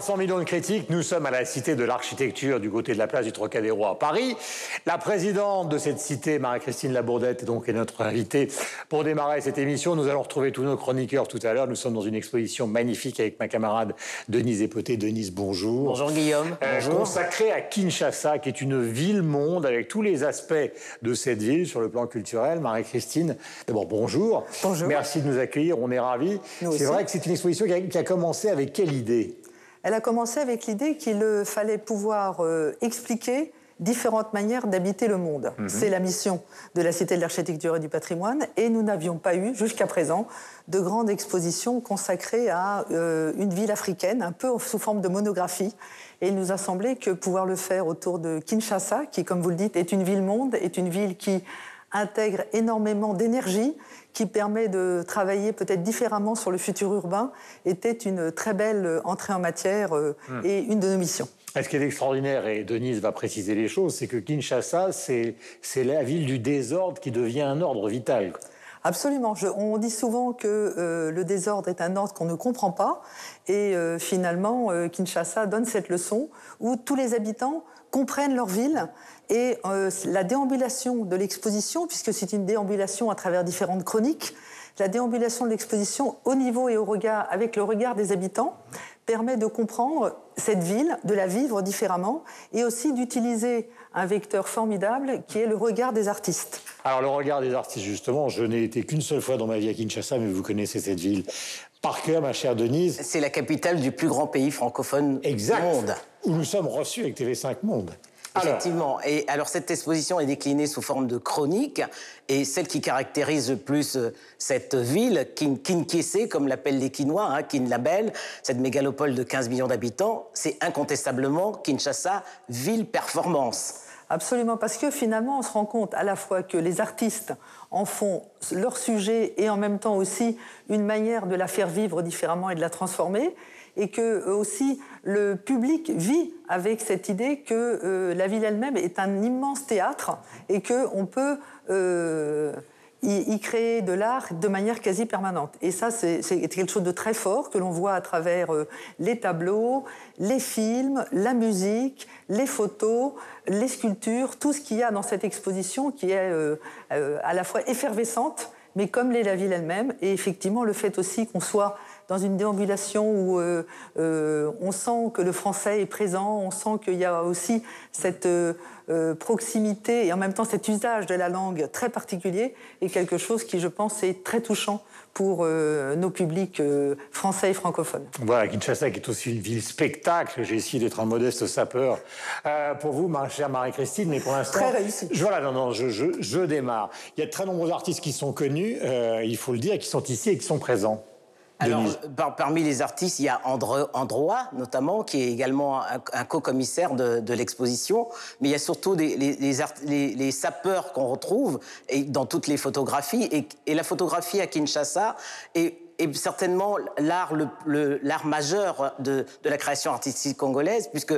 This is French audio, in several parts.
Bonjour à tous, 300 millions de critiques. Nous sommes à la Cité de l'Architecture du côté de la place du Trocadéro à Paris. La présidente de cette cité, Marie-Christine Labourdette, est donc notre invitée pour démarrer cette émission. Nous allons retrouver tous nos chroniqueurs tout à l'heure. Nous sommes dans une exposition magnifique avec ma camarade Denise Epoté. Denise, bonjour. Bonjour Guillaume. Euh, bonjour. Consacrée à Kinshasa, qui est une ville-monde avec tous les aspects de cette ville sur le plan culturel. Marie-Christine, d'abord bonjour. Bonjour. Merci de nous accueillir, on est ravis. C'est vrai que c'est une exposition qui a, qui a commencé avec quelle idée? Elle a commencé avec l'idée qu'il euh, fallait pouvoir euh, expliquer différentes manières d'habiter le monde. C'est la mission de la Cité de l'Architecture et du Patrimoine et nous n'avions pas eu jusqu'à présent de grandes expositions consacrées à euh, une ville africaine, un peu sous forme de monographie. Et il nous a semblé que pouvoir le faire autour de Kinshasa, qui, comme vous le dites, est une ville-monde, est une ville qui intègre énormément d'énergie, qui permet de travailler peut-être différemment sur le futur urbain, était une très belle entrée en matière euh, et une de nos missions. Ce qui est extraordinaire, et Denise va préciser les choses, c'est que Kinshasa, c'est c'est la ville du désordre qui devient un ordre vital. Absolument. Je- on dit souvent que euh, le désordre est un ordre qu'on ne comprend pas. Et euh, finalement, euh, Kinshasa donne cette leçon où tous les habitants comprennent leur ville. Et euh, la déambulation de l'exposition, puisque c'est une déambulation à travers différentes chroniques, la déambulation de l'exposition au niveau et au regard, avec le regard des habitants, permet de comprendre cette ville, de la vivre différemment, et aussi d'utiliser un vecteur formidable qui est le regard des artistes. Alors le regard des artistes, justement, je n'ai été qu'une seule fois dans ma vie à Kinshasa, mais vous connaissez cette ville par cœur, ma chère Denise. C'est la capitale du plus grand pays francophone Exact. du monde. Où nous sommes reçus avec TV5 Monde. Alors, Effectivement. Et alors cette exposition est déclinée sous forme de chronique et celle qui caractérise le plus euh, cette ville, Kin- Kinkese, comme l'appellent les Quinois, hein, Kin Label, cette mégalopole de 15 millions d'habitants, c'est incontestablement Kinshasa, ville performance. Absolument, parce que finalement, on se rend compte à la fois que les artistes en font leur sujet et en même temps aussi une manière de la faire vivre différemment et de la transformer, et que euh, aussi le public vit avec cette idée que euh, la ville elle-même est un immense théâtre et que on peut euh, y créer de l'art de manière quasi permanente. Et ça, c'est c'est quelque chose de très fort que l'on voit à travers euh, les tableaux, les films, la musique, les photos, les sculptures, tout ce qu'il y a dans cette exposition qui est euh, euh, à la fois effervescente, mais comme l'est la ville elle-même. Et effectivement, le fait aussi qu'on soit dans une déambulation où euh, euh, on sent que le français est présent, on sent qu'il y a aussi cette euh, proximité et en même temps cet usage de la langue très particulier est quelque chose qui, je pense, est très touchant pour nos publics français et francophones. Voilà, Kinshasa qui est aussi une ville spectacle. J'ai essayé d'être un modeste sapeur pour vous, ma chère Marie-Christine, mais pour l'instant... Très réussi. Je, voilà, non, non, je, je, je démarre. Il y a de très nombreux artistes qui sont connus, il faut le dire, qui sont ici et qui sont présents. Alors, par- parmi les artistes, il y a Andro- Androa, notamment, qui est également un, un co-commissaire de, de l'exposition. Mais il y a surtout des- les, les art- les- les sapeurs qu'on retrouve et dans toutes les photographies. Et, et la photographie à Kinshasa est, certainement l'art le, le- l'art majeur de, de la création artistique congolaise, puisque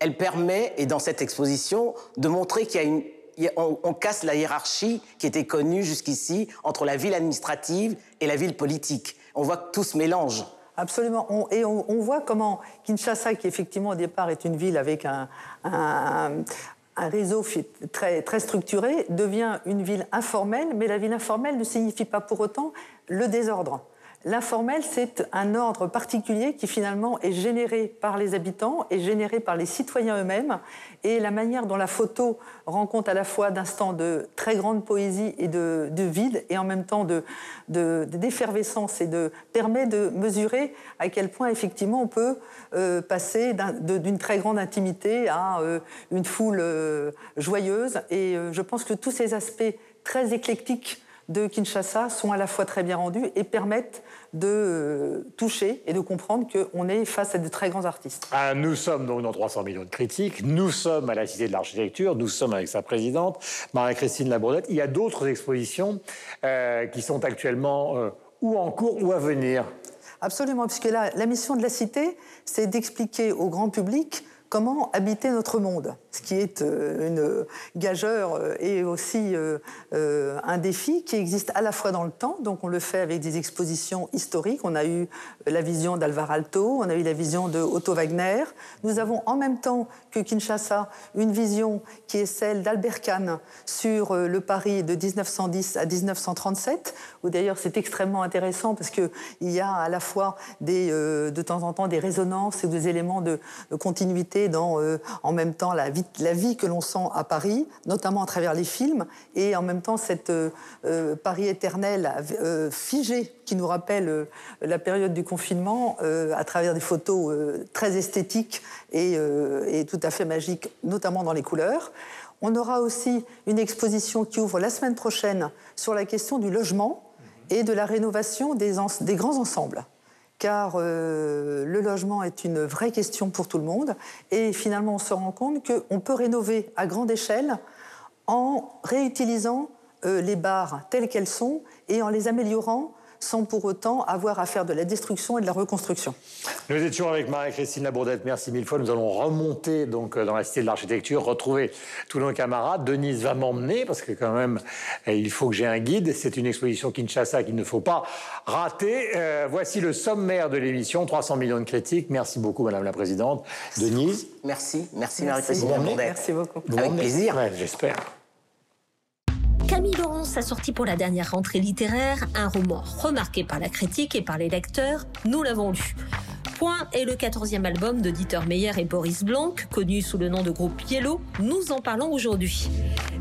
elle permet, et dans cette exposition, de montrer qu'il y a une il y a- on, on casse la hiérarchie qui était connue jusqu'ici entre la ville administrative et la ville politique. On voit que tout se mélange. Absolument. Et on, voit comment Kinshasa, qui effectivement au départ est une ville avec un, un- réseau très, très structuré, devient une ville informelle, mais la ville informelle ne signifie pas pour autant le désordre. L'informel, c'est un ordre particulier qui finalement est généré par les habitants et généré par les citoyens eux-mêmes. Et la manière dont la photo rend compte à la fois d'instants de très grande poésie et de, de vide, et en même temps de- de- d'effervescence, et de, permet de mesurer à quel point effectivement on peut euh, passer d'une très grande intimité à euh, une foule euh, joyeuse. Et je pense que tous ces aspects très éclectiques de Kinshasa sont à la fois très bien rendus et permettent de euh, toucher et de comprendre qu'on est face à de très grands artistes. Ah, nous sommes donc dans 300 millions de critiques, nous sommes à la Cité de l'Architecture, nous sommes avec sa présidente, Marie-Christine Labourdette. Il y a d'autres expositions euh, qui sont actuellement euh, ou en cours ou à venir. Absolument, puisque la, la mission de la cité, c'est d'expliquer au grand public comment habiter notre monde. Ce qui est euh, une gageure euh, et aussi euh, un défi qui existe à la fois dans le temps, donc on le fait avec des expositions historiques. On a eu la vision d'Alvar Alto, on a eu la vision de Otto Wagner. Nous avons en même temps que Kinshasa une vision qui est celle d'Albert Kahn sur le Paris de 1910 à 1937, où d'ailleurs c'est extrêmement intéressant parce qu'il y a à la fois des, de temps en temps des résonances et des éléments de, continuité dans en même temps la la vie que l'on sent à Paris, notamment à travers les films, et en même temps cette euh, euh, Paris éternel euh, figé qui nous rappelle la période du confinement à travers des photos très esthétiques et, tout à fait magiques, notamment dans les couleurs. On aura aussi une exposition qui ouvre la semaine prochaine sur la question du logement et de la rénovation des grands ensembles car euh, le logement est une vraie question pour tout le monde. Et finalement, on se rend compte qu'on peut rénover à grande échelle en réutilisant euh, les barres telles qu'elles sont et en les améliorant sans pour autant avoir à faire de la destruction et de la reconstruction. Nous étions avec Marie-Christine Labourdette, merci mille fois. Nous allons remonter donc euh, dans la cité de l'architecture, retrouver tous nos camarades. Denise va m'emmener parce que quand même, euh, il faut que j'ai un guide. C'est une exposition Kinshasa qu'il ne faut pas rater. Euh, voici le sommaire de l'émission, 300 millions de critiques. Merci beaucoup, Madame la Présidente. Denise Merci, merci, Marie-Christine Labourdette. Merci beaucoup. Avec plaisir. J'espère. Camille Laurence a sorti pour la dernière rentrée littéraire un roman remarqué par la critique et par les lecteurs. Nous l'avons lu. Point est le 14e album de Dieter Meyer et Boris Blanc, connu sous le nom de groupe Yellow. Nous en parlons aujourd'hui.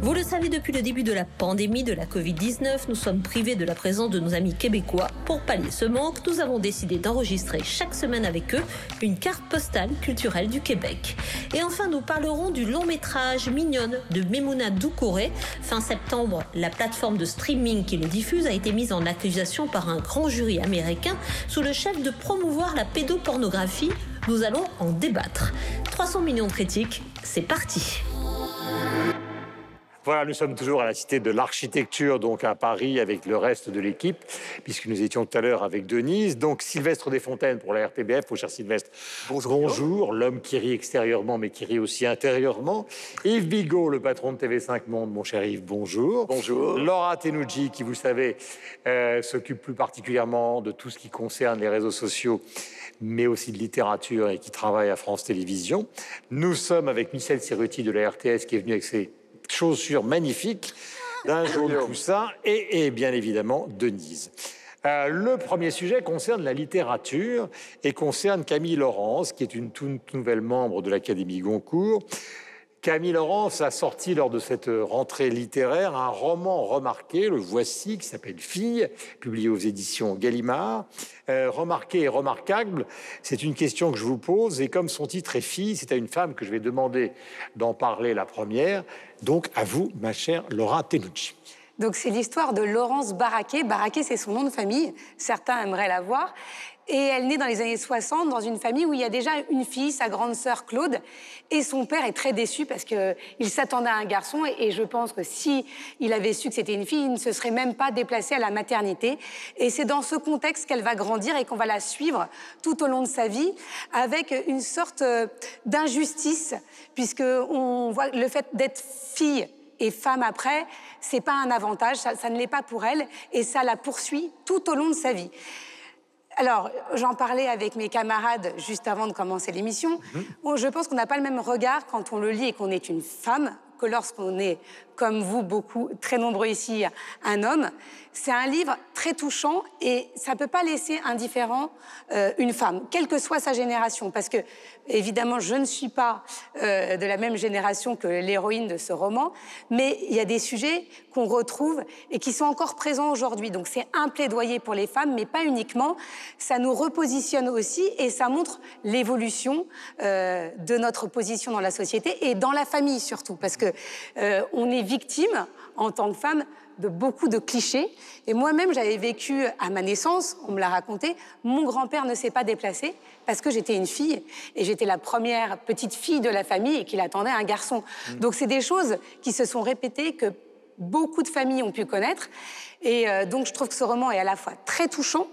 Vous le savez, depuis le début de la pandémie de la Covid-19, nous sommes privés de la présence de nos amis québécois. Pour pallier ce manque, nous avons décidé d'enregistrer chaque semaine avec eux une carte postale culturelle du Québec. Et enfin, nous parlerons du long métrage Mignonne de Memouna Doucouré. Fin septembre, la plateforme de streaming qui le diffuse a été mise en accusation par un grand jury américain sous le chef de promouvoir la pédopornographie pornographie, nous allons en débattre. 300 millions de critiques, c'est parti. Voilà, nous sommes toujours à la Cité de l'Architecture, donc à Paris, avec le reste de l'équipe, puisque nous étions tout à l'heure avec Denise. Donc Sylvestre Desfontaines pour la RTBF, mon cher Sylvestre. Bonjour. Bonjour, l'homme qui rit extérieurement, mais qui rit aussi intérieurement. Yves Bigot, le patron de TV5 Monde, mon cher Yves, bonjour. Bonjour. Laura Tenouji, qui, vous le savez, euh, s'occupe plus particulièrement de tout ce qui concerne les réseaux sociaux mais aussi de littérature et qui travaille à France Télévisions. Nous sommes avec Michel Serruti de la RTS qui est venu avec ses chaussures magnifiques d'un jaune poussin et, et, bien évidemment Denise. Euh, le premier sujet concerne la littérature et concerne Camille Laurence, qui est une toute nouvelle membre de l'Académie Goncourt. Camille Laurence a sorti lors de cette rentrée littéraire un roman remarqué, le voici, qui s'appelle Fille, publié aux éditions Gallimard. Euh, remarqué et remarquable, c'est une question que je vous pose, et comme son titre est Fille, c'est à une femme que je vais demander d'en parler la première. Donc à vous, ma chère Laura Tenucci. Donc c'est l'histoire de Laurence Barraquet. Barraquet, c'est son nom de famille. Certains aimeraient la voir. Et elle naît dans les années 60 dans une famille où il y a déjà une fille, sa grande sœur Claude. Et son père est très déçu parce qu'il s'attendait à un garçon. Et, je pense que si il avait su que c'était une fille, il ne se serait même pas déplacé à la maternité. Et c'est dans ce contexte qu'elle va grandir et qu'on va la suivre tout au long de sa vie avec une sorte euh, d'injustice, puisque voit le fait d'être fille et femme après, c'est pas un avantage, ça ne l'est pas pour elle, et ça la poursuit tout au long de sa vie. Alors, j'en parlais avec mes camarades juste avant de commencer l'émission. Mhm. je pense qu'on n'a pas le même regard quand on le lit et qu'on est une femme que lorsqu'on est, comme vous, beaucoup, très nombreux ici, un homme. C'est un livre très touchant et ça ne peut pas laisser indifférent euh, une femme, quelle que soit sa génération. Parce que, évidemment, je ne suis pas euh, de la même génération que l'héroïne de ce roman, mais il y a des sujets qu'on retrouve et qui sont encore présents aujourd'hui. Donc c'est un plaidoyer pour les femmes, mais pas uniquement. Ça nous repositionne aussi et ça montre l'évolution euh, de notre position dans la société et dans la famille surtout. Parce que on est victime, en tant que femme, de beaucoup de clichés. Et moi-même, j'avais vécu à ma naissance, on me l'a raconté, mon grand-père ne s'est pas déplacé parce que j'étais une fille et j'étais la première petite fille de la famille et qu'il attendait un garçon. Mmh. Donc c'est des choses qui se sont répétées que beaucoup de familles ont pu connaître. Et euh, donc je trouve que ce roman est à la fois très touchant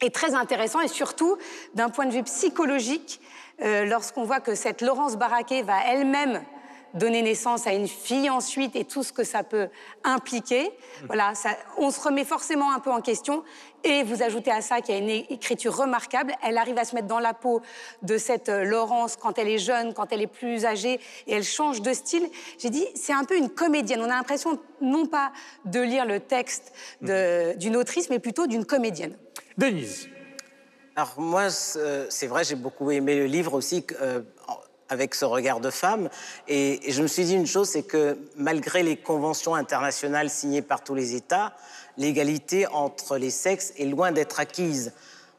et très intéressant et surtout d'un point de vue psychologique, euh, lorsqu'on voit que cette Laurence Barraquet va elle-même donner naissance à une fille ensuite et tout ce que ça peut impliquer. Voilà, ça, on se remet forcément un peu en question. Et vous ajoutez à ça qu'il y a une écriture remarquable. Elle arrive à se mettre dans la peau de cette euh, Laurence quand elle est jeune, quand elle est plus âgée, et elle change de style. J'ai dit, c'est un peu une comédienne. On a l'impression non pas de lire le texte d'une autrice, mais plutôt d'une comédienne. Denise. Alors moi, c'est vrai, j'ai beaucoup aimé le livre aussi. Euh, avec ce regard de femme. Et, je me suis dit une chose, c'est que malgré les conventions internationales signées par tous les États, l'égalité entre les sexes est loin d'être acquise.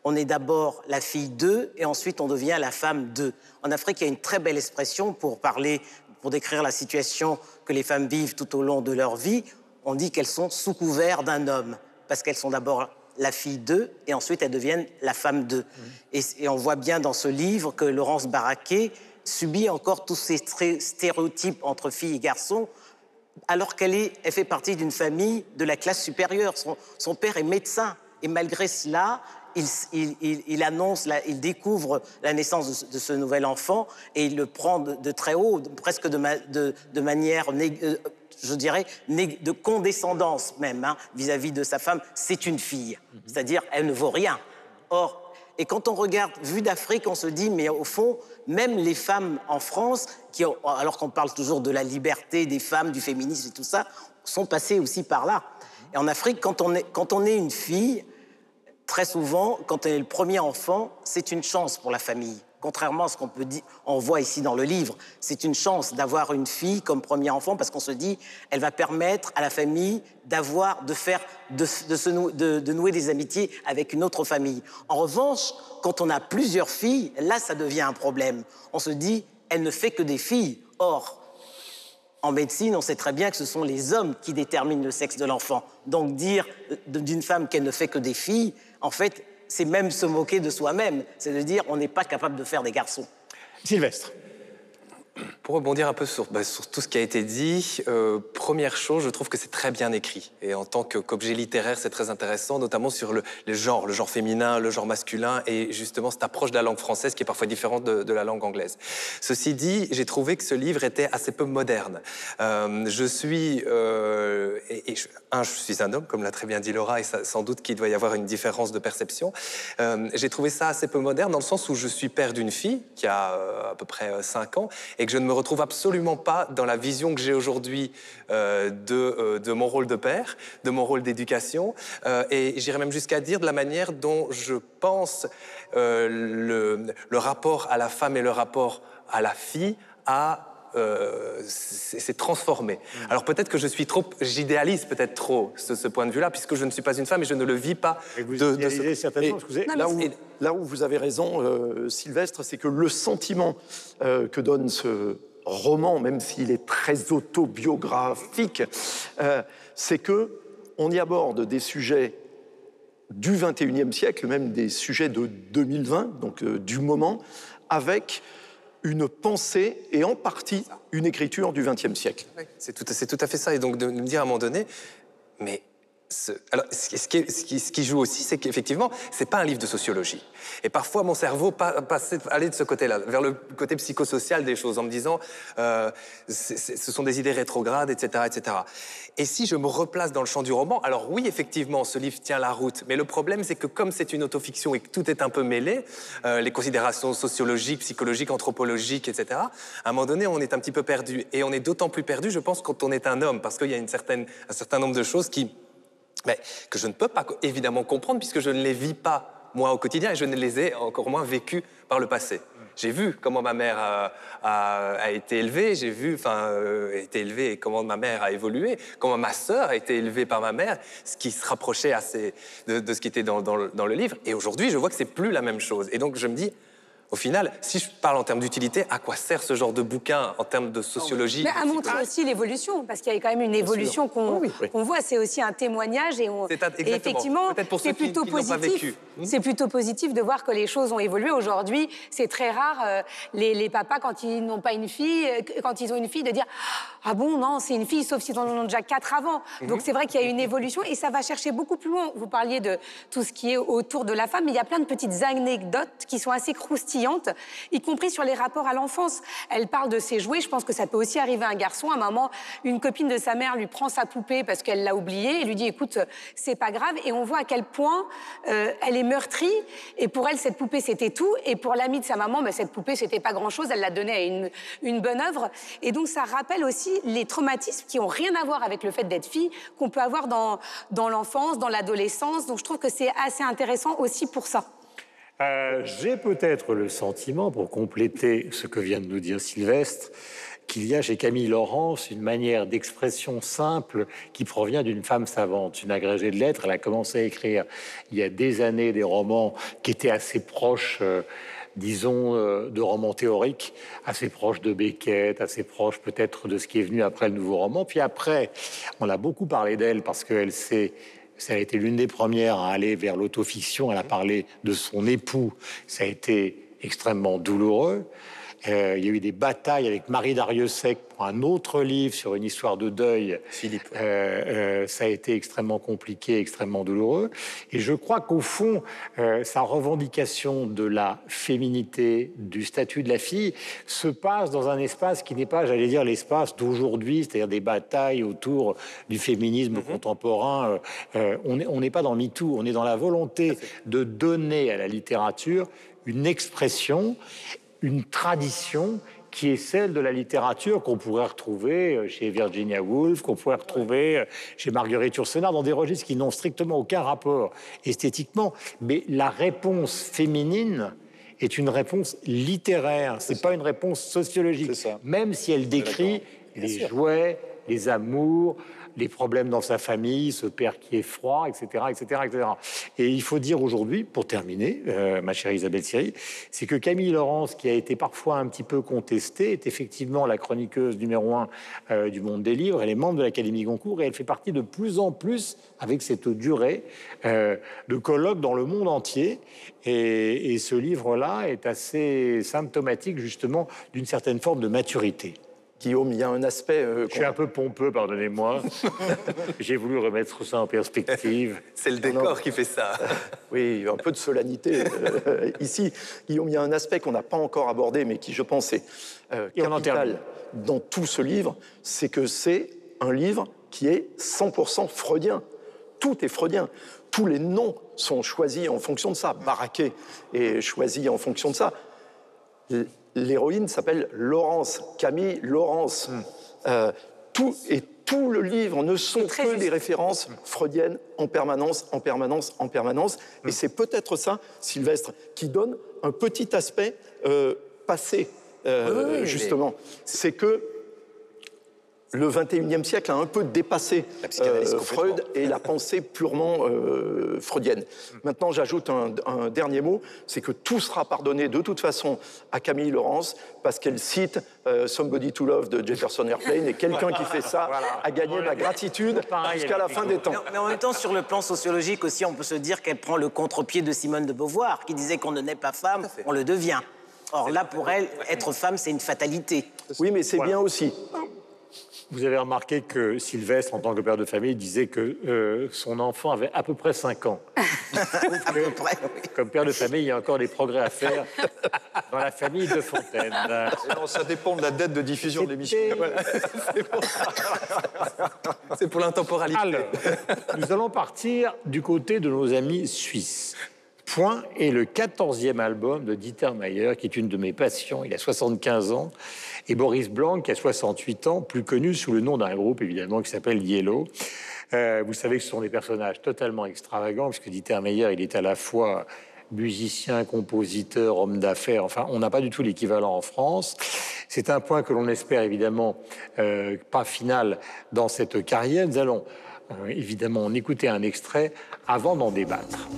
On est d'abord la fille d'eux et ensuite on devient la femme d'eux. En Afrique, il y a une très belle expression pour parler, pour décrire la situation que les femmes vivent tout au long de leur vie. On dit qu'elles sont sous couvert d'un homme parce qu'elles sont d'abord la fille d'eux et ensuite elles deviennent la femme d'eux. Et, et, on voit bien dans ce livre que Laurence Barraquet subit encore tous ces stéréotypes entre filles et garçons, alors qu'elle elle fait partie d'une famille de la classe supérieure. Son, père est médecin. Et malgré cela, il, annonce, il découvre la naissance de, ce nouvel enfant et il le prend de, très haut, presque de, manière, euh, je dirais, de condescendance même hein, vis-à-vis -vis de sa femme. C'est une fille, c'est-à-dire elle ne vaut rien. Or, et quand on regarde, vu d'Afrique, on se dit, mais au fond, même les femmes en France, qui, alors qu'on parle toujours de la liberté des femmes, du féminisme et tout ça, sont passées aussi par là. Et en Afrique, quand on est, quand on est une fille, très souvent, quand on est le premier enfant, c'est une chance pour la famille contrairement à ce qu'on peut dire, on voit ici dans le livre, c'est une chance d'avoir une fille comme premier enfant parce qu'on se dit, elle va permettre à la famille d'avoir, de faire, de, de, nouer des amitiés avec une autre famille. En revanche, quand on a plusieurs filles, là, ça devient un problème. On se dit, elle ne fait que des filles. Or, en médecine, on sait très bien que ce sont les hommes qui déterminent le sexe de l'enfant. Donc dire d'une femme qu'elle ne fait que des filles, en fait, c'est même se moquer de soi-même. C'est de dire on n'est pas capable de faire des garçons. Sylvestre. Pour rebondir un peu sur, bah, sur, tout ce qui a été dit, euh, première chose, je trouve que c'est très bien écrit. Et en tant qu'objet littéraire, c'est très intéressant, notamment sur le, genre, le genre féminin, le genre masculin, et justement cette approche de la langue française qui est parfois différente de, la langue anglaise. Ceci dit, j'ai trouvé que ce livre était assez peu moderne. Euh, je suis, euh, un, je suis un homme, comme l'a très bien dit Laura, et sans doute qu'il doit y avoir une différence de perception. j'ai trouvé ça assez peu moderne dans le sens où je suis père d'une fille qui a à peu près 5 ans, et je ne me retrouve absolument pas dans la vision que j'ai aujourd'hui euh, de, euh, de, mon rôle de père, de mon rôle d'éducation, euh, et j'irais même jusqu'à dire de la manière dont je pense le, le rapport à la femme et le rapport à la fille a euh, c'est transformé. Mm. Alors peut-être que je suis trop, j'idéalise peut-être trop ce, point de vue-là, puisque je ne suis pas une femme et je ne le vis pas. vous de, de certainement, là, où, là, où, vous avez raison, euh, Sylvestre, c'est que le sentiment euh, que donne ce roman, même s'il est très autobiographique, c'est que on y aborde des sujets du 21e siècle, même des sujets de 2020, donc du moment, avec une pensée et en partie une écriture du XXe siècle. c'est tout, tout, à fait ça. Et donc de me dire à un moment donné, mais ce, alors, ce, qui, joue aussi, c'est qu'effectivement, c'est pas un livre de sociologie. Et parfois, mon cerveau passait, allait de ce côté-là, vers le côté psychosocial des choses, en me disant, euh, ce sont des idées rétrogrades, etc., etc. Et si je me replace dans le champ du roman, alors oui, effectivement, ce livre tient la route. Mais le problème, c'est que comme c'est une autofiction et que tout est un peu mêlé, euh, les considérations sociologiques, psychologiques, anthropologiques, etc., à un moment donné, on est un petit peu perdu. Et on est d'autant plus perdu, je pense, quand on est un homme, parce qu'il y a une certaine, un certain nombre de choses qui mais que je ne peux pas évidemment comprendre puisque je ne les vis pas moi au quotidien et je ne les ai encore moins vécues par le passé. J'ai vu comment ma mère a, été élevée, j'ai vu, enfin, euh, été élevée comment ma mère a évolué, comment ma sœur a été élevée par ma mère, ce qui se rapprochait assez de, ce qui était dans, le, dans le livre. Et aujourd'hui, je vois que c'est plus la même chose. Et donc, je me dis, au final, si je parle en termes d'utilité, à quoi sert ce genre de bouquin en termes de sociologie Mais à montrer aussi l'évolution, parce qu'il y a quand même une évolution qu'on voit. C'est aussi un témoignage et, on, effectivement, c'est plutôt positif. Hmm. C'est plutôt positif de voir que les choses ont évolué. Aujourd'hui, c'est très rare euh, les, papas quand ils n'ont pas une fille, euh, quand ils ont une fille, de dire ah bon non c'est une fille, sauf s'ils en ont déjà quatre avant. Hmm. Donc c'est vrai qu'il y a une évolution et ça va chercher beaucoup plus loin. Vous parliez de tout ce qui est autour de la femme, mais il y a plein de petites anecdotes qui sont assez croustillantes y compris sur les rapports à l'enfance. Elle parle de ses jouets, je pense que ça peut aussi arriver à un garçon. À un moment, une copine de sa mère lui prend sa poupée parce qu'elle l'a oubliée et lui dit écoute, c'est pas grave. Et on voit à quel point euh, elle est meurtrie. Et pour elle, cette poupée, c'était tout. Et pour l'amie de sa maman, ben, cette poupée, c'était pas grand-chose. Elle l'a donnée à une, bonne œuvre. Et donc, ça rappelle aussi les traumatismes qui ont rien à voir avec le fait d'être fille, qu'on peut avoir dans l'enfance, dans l'adolescence. Donc, je trouve que c'est assez intéressant aussi pour ça. Euh, J'ai peut-être le sentiment, pour compléter ce que vient de nous dire Sylvestre, qu'il y a chez Camille Laurence une manière d'expression simple qui provient d'une femme savante, une agrégée de lettres. Elle a commencé à écrire il y a des années des romans qui étaient assez proches. Euh, disons, euh, de romans théoriques, assez proches de Beckett, assez proches peut-être de ce qui est venu après le nouveau roman. Puis après, on a beaucoup parlé d'elle parce qu'elle s'est ça a été l'une des premières à aller vers l'autofiction. Elle a parlé de son époux. Ça a été extrêmement douloureux. Euh, il y a eu des batailles avec Marie Dariussec pour un autre livre sur une histoire de deuil. Philippe. Euh, euh, ça a été extrêmement compliqué, extrêmement douloureux. Et je crois qu'au fond, sa revendication de la féminité, du statut de la fille, se passe dans un espace qui n'est pas, j'allais dire, l'espace d'aujourd'hui, c'est-à-dire des batailles autour du féminisme Mhm. contemporain. on n'est pas dans MeToo, on est dans la volonté de donner à la littérature une expression une tradition qui est celle de la littérature qu'on pourrait retrouver euh, chez Virginia Woolf, qu'on pourrait retrouver euh, chez Marguerite Yourcenar, dans des registres qui n'ont strictement aucun rapport esthétiquement. Mais la réponse féminine est une réponse littéraire, c'est pas une réponse sociologique, même si elle décrit les jouets, les amours, les problèmes dans sa famille, ce père qui est froid, etc., etc., etc. Et il faut dire aujourd'hui, pour terminer, euh, ma chère Isabelle Siri, c'est que Camille Laurence, qui a été parfois un petit peu contestée, est effectivement la chroniqueuse numéro un euh, du monde des livres. Elle est membre de l'Académie Goncourt et elle fait partie de plus en plus, avec cette durée, euh, de colloques dans le monde entier. Et ce livre-là est assez symptomatique justement d'une certaine forme de maturité. Guillaume, il y a un aspect. euh, Je suis un peu pompeux, pardonnez-moi. J'ai voulu remettre ça en perspective. C'est le décor qui fait ça. Oui, un peu de solennité euh, ici. Guillaume, il y a un aspect qu'on n'a pas encore abordé, mais qui, je pense, est euh, capital dans tout ce livre, c'est que c'est un livre qui est 100% freudien. Tout est freudien. Tous les noms sont choisis en fonction de ça. Baraquet est choisi en fonction de ça. L'héroïne s'appelle Laurence, Camille Laurence. Euh, tout, et tout le livre ne sont que juste. des références freudiennes en permanence, en permanence, en permanence. Et c'est peut-être ça, Sylvestre, qui donne un petit aspect euh, passé, euh, Oui, oui, justement. C'est que le 21e siècle a un peu dépassé La psychanalyse, euh. Freud et la pensée purement euh, freudienne. Maintenant, j'ajoute un, un dernier mot, c'est que tout sera pardonné de toute façon à Camille Laurence parce qu'elle cite euh, Somebody to Love de Jefferson Airplane et quelqu'un qui fait ça a gagné ma gratitude jusqu'à la fin des temps. Non, mais en même temps, sur le plan sociologique aussi, on peut se dire qu'elle prend le contre-pied de Simone de Beauvoir, qui disait qu'on ne naît pas femme, on le devient. Or là, pour elle, être femme, c'est une fatalité. Oui, mais c'est bien aussi. Vous avez remarqué que Sylvestre, en tant que père de famille, disait que euh, son enfant avait à peu près 5 ans. À peu près, oui. Comme père de famille, il y a encore des progrès à faire dans la famille de Fontaine. Non, ça dépend de la date de diffusion de l'émission. C'est pour l'intemporalité. Alors, nous allons partir du côté de nos amis suisses. Point est le 14e album de Dieter Mayer, qui est une de mes passions. Il a 75 ans. Et Boris Blanc, qui a 68 ans, plus connu sous le nom d'un groupe, évidemment, qui s'appelle Yellow. Euh, vous savez que ce sont des personnages totalement extravagants, puisque Dieter Mayer, il est à la fois musicien, compositeur, homme d'affaires. Enfin, on n'a pas du tout l'équivalent en France. C'est un point que l'on espère évidemment euh, pas final dans cette carrière. Nous allons euh, évidemment en écouter un extrait avant d'en débattre.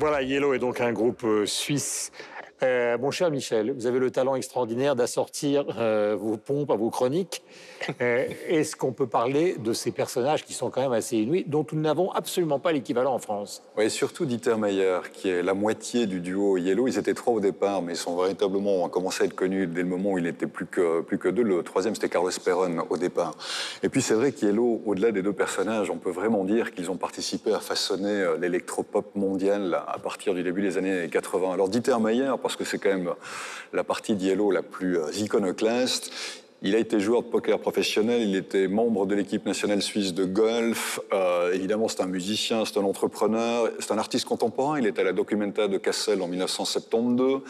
Voilà, Yellow est donc un groupe euh, suisse euh, mon cher Michel, vous avez le talent extraordinaire d'assortir euh, vos pompes à vos chroniques. Euh, est-ce qu'on peut parler de ces personnages qui sont quand même assez inouïs, dont nous n'avons absolument pas l'équivalent en France? Oui, surtout Dieter Mayer, qui est la moitié du duo Yellow. Ils étaient trois au départ, mais ils sont véritablement commencé à être connus dès le moment où il n'était plus que, plus que deux. Le troisième, c'était Carlos Perron au départ. Et puis c'est vrai qu'Yellow, au-delà des deux personnages, on peut vraiment dire qu'ils ont participé à façonner l'électropop mondial à partir du début des années 80. Alors Dieter Mayer, parce que c'est quand même la partie d'Yellow la plus euh, iconoclaste. Il a été joueur de poker professionnel, il était membre de l'équipe nationale suisse de golf. Euh, évidemment, c'est un musicien, c'est un entrepreneur, c'est un artiste contemporain. Il était à la Documenta de Kassel en 1972.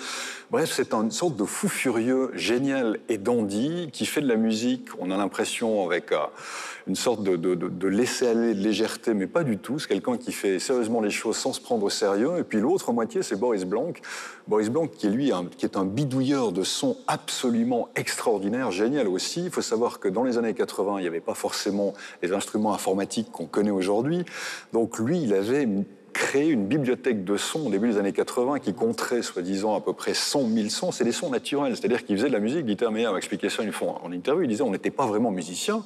Bref, c'est une sorte de fou furieux, génial et dandy qui fait de la musique. On a l'impression avec euh, une sorte de, laisser-aller, de légèreté, mais pas du tout. C'est quelqu'un qui fait sérieusement les choses sans se prendre au sérieux. Et puis l'autre moitié, c'est Boris Blanc. Boris Blanc, qui est lui, qui est un bidouilleur de sons absolument extraordinaire, génial aussi. Il faut savoir que dans les années 80, il n'y avait pas forcément les instruments informatiques qu'on connaît aujourd'hui. Donc lui, il avait créé une bibliothèque de sons au début des années 80 qui compterait, soi-disant, à peu près 100 000 sons. C'est des sons naturels, c'est-à-dire qu'il faisait de la musique. Dieter Meyer m'a expliqué ça une fois en interview. Il disait on n'était pas vraiment musicien.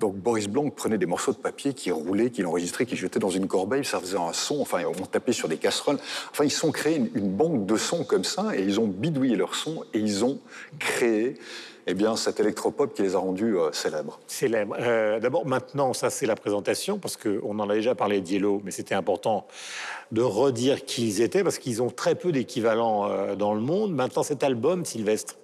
Donc Boris Blanc prenait des morceaux de papier qui roulaient, qui l'enregistrait, qui jetait dans une corbeille, ça faisait un son. Enfin, on tapait sur des casseroles. Enfin, ils sont créés une, une banque de sons comme ça et ils ont bidouillé leurs sons et ils ont créé eh bien, cet électropop qui les a rendus euh, célèbres. Célèbres. Euh, d'abord, maintenant, ça c'est la présentation, parce qu'on en a déjà parlé d'Yellow, mais c'était important de redire qui ils étaient, parce qu'ils ont très peu d'équivalents euh, dans le monde. Maintenant, cet album, Sylvestre,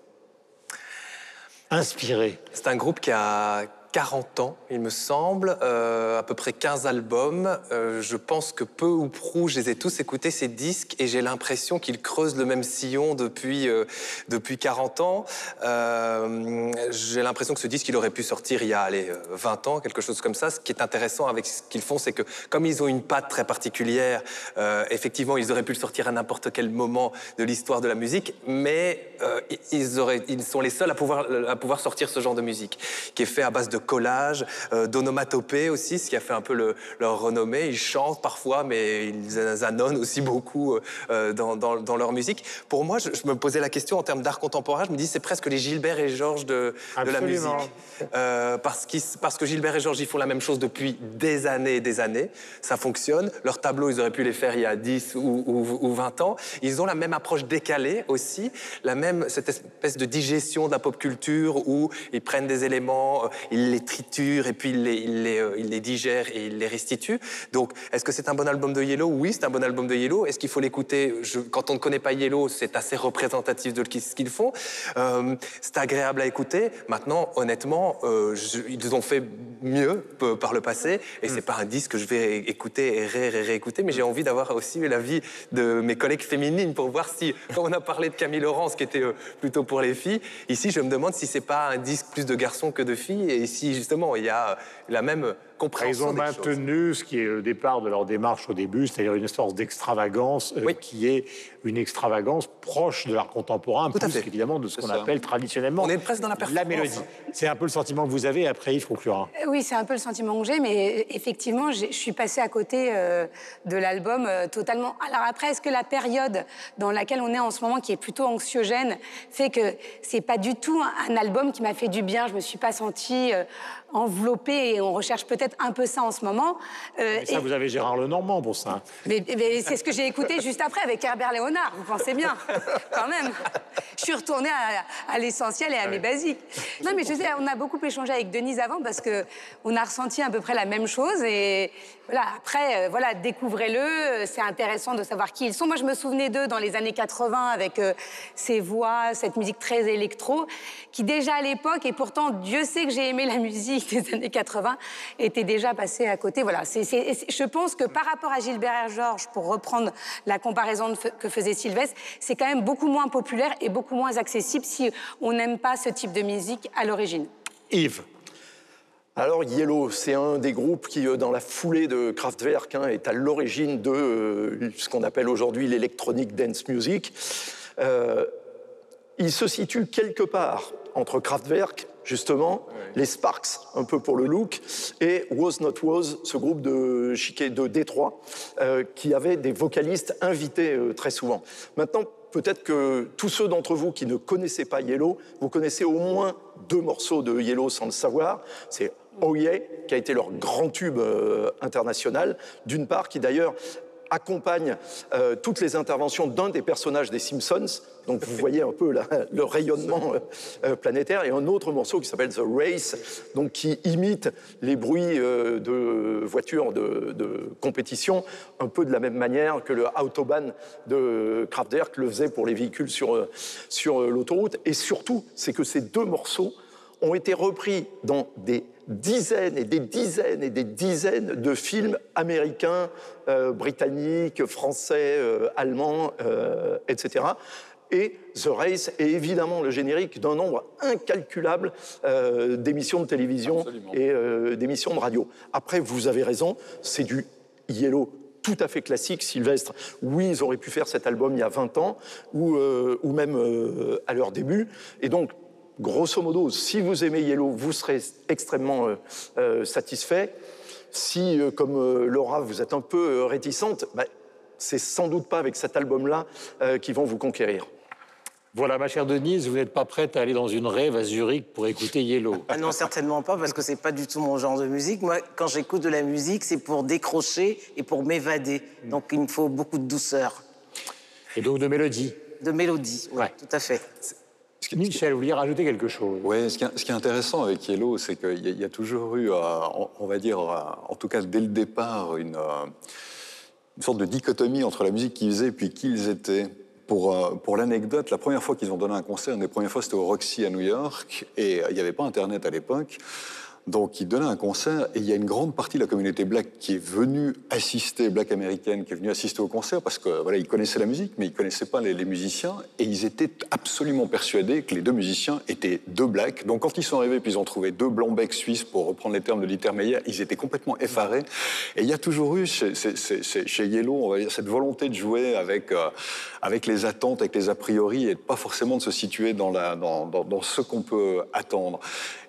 inspiré. C'est un groupe qui a 40 ans, il me semble, euh, à peu près 15 albums. Euh, je pense que peu ou prou, je les ai tous écoutés, ces disques, et j'ai l'impression qu'ils creusent le même sillon depuis, euh, depuis 40 ans. j'ai l'impression que ce disque, il aurait pu sortir il y a allez, 20 ans, quelque chose comme ça. Ce qui est intéressant avec ce qu'ils font, c'est que comme ils ont une patte très particulière, effectivement, ils auraient pu le sortir à n'importe quel moment de l'histoire de la musique, mais ils, ils sont les seuls à pouvoir, à pouvoir sortir ce genre de musique, qui est fait à base de collage, euh, d'onomatopée aussi, ce qui a fait un peu leur renommée. Ils chantent parfois, mais ils annonnent aussi beaucoup euh, dans, leur musique. Pour moi, je, me posais la question en termes d'art contemporain, je me dis c'est presque les Gilbert et Georges de, la musique. Euh, parce, parce que Gilbert et Georges, ils font la même chose depuis des années et des années. Ça fonctionne. Leurs tableaux, ils auraient pu les faire il y a 10 ou, ou 20 ans. Ils ont la même approche décalée aussi, la même, cette espèce de digestion de la pop culture où ils prennent des éléments, ils les triture et puis il les, il les, euh, il les digère et il les restitue. Donc, est-ce que c'est un bon album de Yellow? Oui, c'est un bon album de Yellow. Est-ce qu'il faut l'écouter? Quand on ne connaît pas Yellow, c'est assez représentatif de ce qu'ils font. Euh, c'est agréable à écouter. Maintenant, honnêtement, euh, ils ont fait mieux par le passé et c'est hmm. pas un disque que je vais écouter et ré, réécouter, mais j'ai envie d'avoir aussi l'avis de mes collègues féminines pour voir si, quand on a parlé de Camille Laurence, qui était plutôt pour les filles, ici, je me demande si c'est pas un disque plus de garçons que de filles et si justement il y a la même compréhension. Ils ont maintenu ce qui est le départ de leur démarche au début, c'est-à-dire une sorte d'extravagance euh, qui est une extravagance proche de l'art contemporain, Tout plus évidemment de ce qu'on appelle traditionnellement On est presque dans la, la mélodie. C'est un peu le sentiment que vous avez, après Yves conclura. Euh, oui, c'est un peu le sentiment que j'ai, mais effectivement, je suis passée à côté euh, de l'album totalement. Alors après, est-ce que la période dans laquelle on est en ce moment, qui est plutôt anxiogène, fait que c'est pas du tout un, album qui m'a fait du bien? Je me suis pas sentie enveloppé et on recherche peut-être un peu ça en ce moment. Euh, mais ça, vous avez Gérard Lenormand pour ça. Mais, c'est ce que j'ai écouté juste après avec Herbert Léonard, vous pensez bien, quand même. Je suis retournée à, l'essentiel et à mes basiques. Non, mais je sais, on a beaucoup échangé avec Denise avant parce qu'on a ressenti à peu près la même chose et voilà, après, euh, voilà, découvrez-le, c'est intéressant de savoir qui ils sont. Moi, je me souvenais d'eux dans les années 80 avec euh, ces voix, cette musique très électro, qui déjà à l'époque, et pourtant Dieu sait que j'ai aimé la musique, des années 80 était déjà passé à côté. Voilà, je pense que par rapport à Gilbert et Georges, pour reprendre la comparaison que faisait Sylvestre, c'est quand même beaucoup moins populaire et beaucoup moins accessible si on n'aime pas ce type de musique à l'origine. Yves alors Yellow, c'est un des groupes qui, euh, dans la foulée de Kraftwerk, hein, est à l'origine de euh, ce qu'on appelle aujourd'hui l'électronique dance music. Euh, il se situe quelque part entre Kraftwerk justement, les Sparks, un peu pour le look, et Was Not Was, ce groupe de chiquet de Détroit, euh, qui avait des vocalistes invités très souvent. Maintenant, peut-être que tous ceux d'entre vous qui ne connaissaient pas Yellow, vous connaissez au moins deux morceaux de Yellow sans le savoir. C'est Yeah, qui a été leur grand tube euh, international, d'une part, qui d'ailleurs accompagne euh, toutes les interventions d'un des personnages des Simpsons. Donc vous voyez un peu la- le rayonnement euh, planétaire. Et un autre morceau qui s'appelle The Race, donc qui imite les bruits de voitures de, de compétition, un peu de la même manière que le Autobahn de Kraftwerk le faisait pour les véhicules sur, sur l'autoroute. Et surtout, c'est que ces deux morceaux ont été repris dans des dizaines et des dizaines et des dizaines de films américains, euh, britanniques, français, euh, allemands, euh, etc. Et The Race est évidemment le générique d'un nombre incalculable d'émissions de télévision Absolument. et d'émissions de radio. Après, vous avez raison, c'est du Yellow tout à fait classique, Sylvestre. Oui, ils auraient pu faire cet album il y a 20 ans, ou, euh, ou même euh, à leur début. Et donc, grosso modo, si vous aimez Yellow, vous serez extrêmement euh, euh, satisfait. Si, euh, comme euh, Laura, vous êtes un peu euh, réticente, bah, c'est sans doute pas avec cet album-là euh, qu'ils vont vous conquérir. Voilà, ma chère Denise, vous n'êtes pas prête à aller dans une rêve à Zurich pour écouter Yellow. Ah non, certainement pas, parce que c'est pas du tout mon genre de musique. Moi, quand j'écoute de la musique, c'est pour décrocher et pour m'évader. Donc, il me faut beaucoup de douceur, Et donc de mélodie. de mélodie. Oui, Ouais. tout à fait. Michel, vous vouliez rajouter quelque chose? Oui, ce, qui est- ce qui est intéressant avec Yellow, c'est qu'il y, a- il y a toujours eu, euh, on, on va dire, euh, en tout cas dès le départ, une, euh, une sorte de dichotomie entre la musique qu'ils faisaient et puis qui ils étaient. Pour, pour l'anecdote, la première fois qu'ils ont donné un concert, une des premières fois, c'était au Roxy à New York, et il n'y avait pas Internet à l'époque. Donc, ils donnaient un concert, et il y a une grande partie de la communauté black qui est venue assister, black américaine, qui est venue assister au concert, parce que voilà, ils connaissaient la musique, mais ils connaissaient pas les, les musiciens, et ils étaient absolument persuadés que les deux musiciens étaient deux blacks. Donc, quand ils sont arrivés, puis ils ont trouvé deux blancs becs suisses, pour reprendre les termes de Dieter Meyer, ils étaient complètement effarés. Et il y a toujours eu chez, chez- chez- chez- chez Yellow, on va dire, cette volonté de jouer avec, euh, avec les attentes, avec les a priori, et pas forcément de se situer dans, la, dans, dans- dans ce qu'on peut attendre.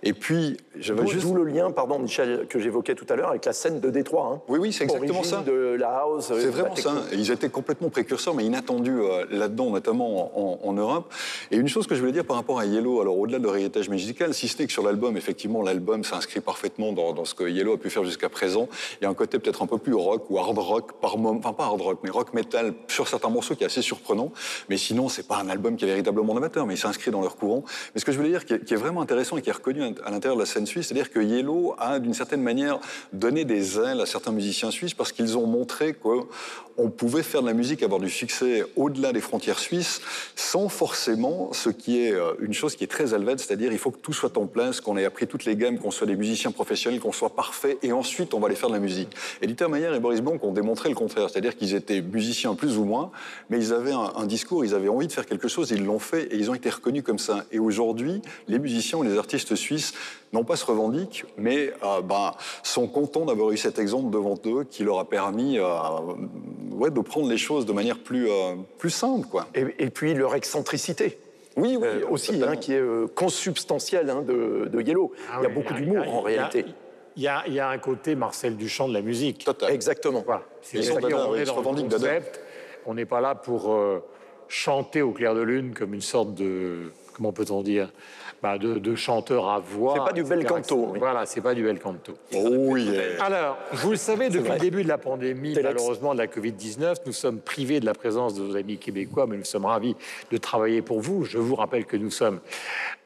Et puis, j'avais juste... d'où le lien, pardon, Michel, que j'évoquais tout à l'heure avec la scène de Détroit. hein. Oui, oui, c'est exactement Origine ça. de la house. euh, C'est la vraiment ça. Ils étaient complètement précurseurs, mais inattendus euh, là-dedans, notamment en, en Europe. Et une chose que je voulais dire par rapport à Yellow, alors au-delà de leur héritage musical, si ce n'est que sur l'album, effectivement, l'album s'inscrit parfaitement dans, dans ce que Yellow a pu faire jusqu'à présent. Il y a un côté peut-être un peu plus rock ou hard rock par moment, enfin pas hard rock, mais rock metal sur certains morceaux qui est assez surprenant. Mais sinon, c'est pas un album qui est véritablement novateur, mais il s'inscrit dans leur courant. Mais ce que je voulais dire, qui est, qui est vraiment intéressant et qui est reconnu à l'intérieur de la scène suisse, c'est-à-dire que Yellow a d'une certaine manière donné des ailes à certains musiciens suisses parce qu'ils ont montré qu'on pouvait faire de la musique, avoir du succès au-delà des frontières suisses, sans forcément ce qui est euh, une chose qui est très helvète, c'est-à-dire il faut que tout soit en place, qu'on ait appris toutes les gammes, qu'on soit des musiciens professionnels, qu'on soit parfait, et ensuite on va aller faire de la musique. Et Dieter Mayer et Boris Blanc ont démontré le contraire, c'est-à-dire qu'ils étaient musiciens plus ou moins, mais ils avaient un, un discours, ils avaient envie de faire quelque chose, ils l'ont fait, et ils ont été reconnus comme ça. Et aujourd'hui, les musiciens ou les artistes suisses non pas se revendiquent, mais euh, ben, sont contents d'avoir eu cet exemple devant eux qui leur a permis euh, ouais, de prendre les choses de manière plus, euh, plus simple. Quoi. Et, et puis leur excentricité. Oui, oui, Euh, aussi, hein, qui est euh, consubstantielle hein, de, de Yellow. Ah il y a oui, beaucoup d'humour il y a- en réalité. Il y, a, il y a un côté Marcel Duchamp de la musique. Total. Exactement. Voilà. Dada, on est dans le concept, on n'est pas là pour euh, chanter au clair de lune comme une sorte de, comment peut-on dire, bah, de, de chanteur à voix. C'est pas du bel canto, oui. Voilà, c'est pas du bel canto. Oh oui. Alors, vous le savez, depuis le début de la pandémie, malheureusement, de la Covid-19, nous sommes privés de la présence de nos amis québécois, mais nous sommes ravis de travailler pour vous. Je vous rappelle que nous sommes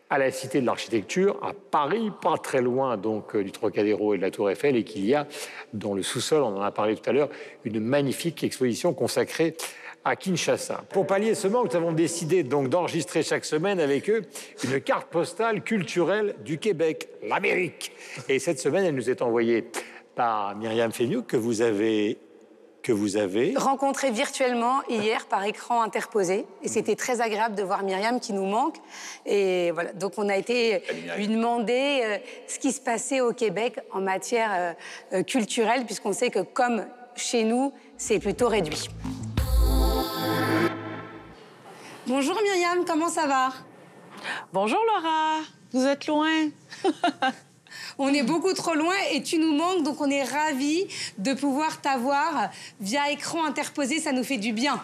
à la Cité de l'Architecture, à Paris, pas très loin donc euh, du Trocadéro et de la Tour Eiffel, et qu'il y a dans le sous-sol, on en a parlé tout à l'heure, une magnifique exposition consacrée à Kinshasa. Pour pallier ce manque, nous avons décidé donc d'enregistrer chaque semaine avec eux une carte postale culturelle du Québec, l'Amérique. Et cette semaine, elle nous est envoyée par Myriam Féniouk, que vous avez que vous avez. rencontré virtuellement hier par écran interposé. Et c'était très agréable de voir Myriam qui nous manque. Et voilà, donc on a été lui demander euh, ce qui se passait au Québec en matière euh, euh, culturelle, puisqu'on sait que comme chez nous, c'est plutôt réduit. Bonjour Myriam, comment ça va? Bonjour Laura. Vous êtes loin. On est beaucoup trop loin et tu nous manques, donc on est ravis de pouvoir t'avoir via écran interposé, ça nous fait du bien.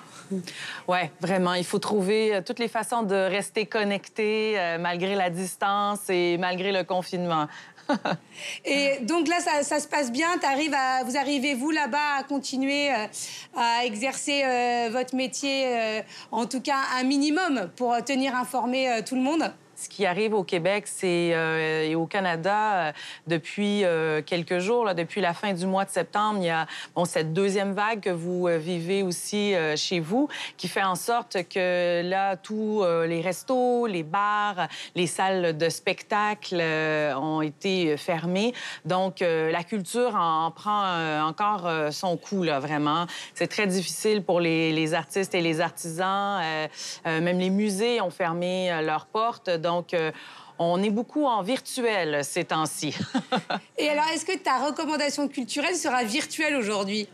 Ouais, vraiment, il faut trouver euh, toutes les façons de rester connecté euh, malgré la distance et malgré le confinement. Et donc là, ça, se passe bien. Vous arrivez, vous, là-bas, à continuer euh, à exercer euh, votre métier, euh, en tout cas un minimum, pour tenir informé tout le monde Ce qui arrive au Québec c'est, euh, et au Canada euh, depuis euh, quelques jours, là, depuis la fin du mois de septembre, il y a cette deuxième vague que vous vivez aussi chez vous, qui fait en sorte que là, tous les restos, les bars, les salles de spectacle ont été fermés. Donc, la culture en, en prend encore son coup, là, vraiment. C'est très difficile pour les, artistes et les artisans. Même les musées ont fermé leurs portes. Donc, euh, on est beaucoup en virtuel ces temps-ci. Et alors, est-ce que ta recommandation culturelle sera virtuelle aujourd'hui?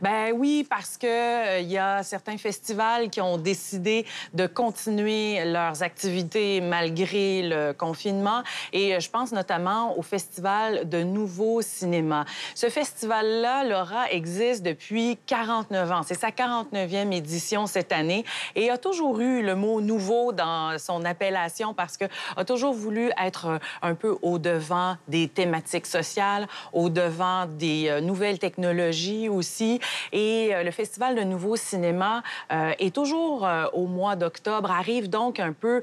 Ben oui, parce que euh, il y a certains festivals qui ont décidé de continuer leurs activités malgré le confinement. Et euh, je pense notamment au Festival de Nouveau Cinéma. Ce festival-là, Laura, existe depuis 49 ans. C'est sa 49e édition cette année et a toujours eu le mot nouveau dans son appellation parce que a toujours voulu être euh, un peu au-devant des thématiques sociales, au-devant des euh, nouvelles technologies aussi. Et euh, le Festival de Nouveau Cinéma euh, est toujours euh, au mois d'octobre, arrive donc un peu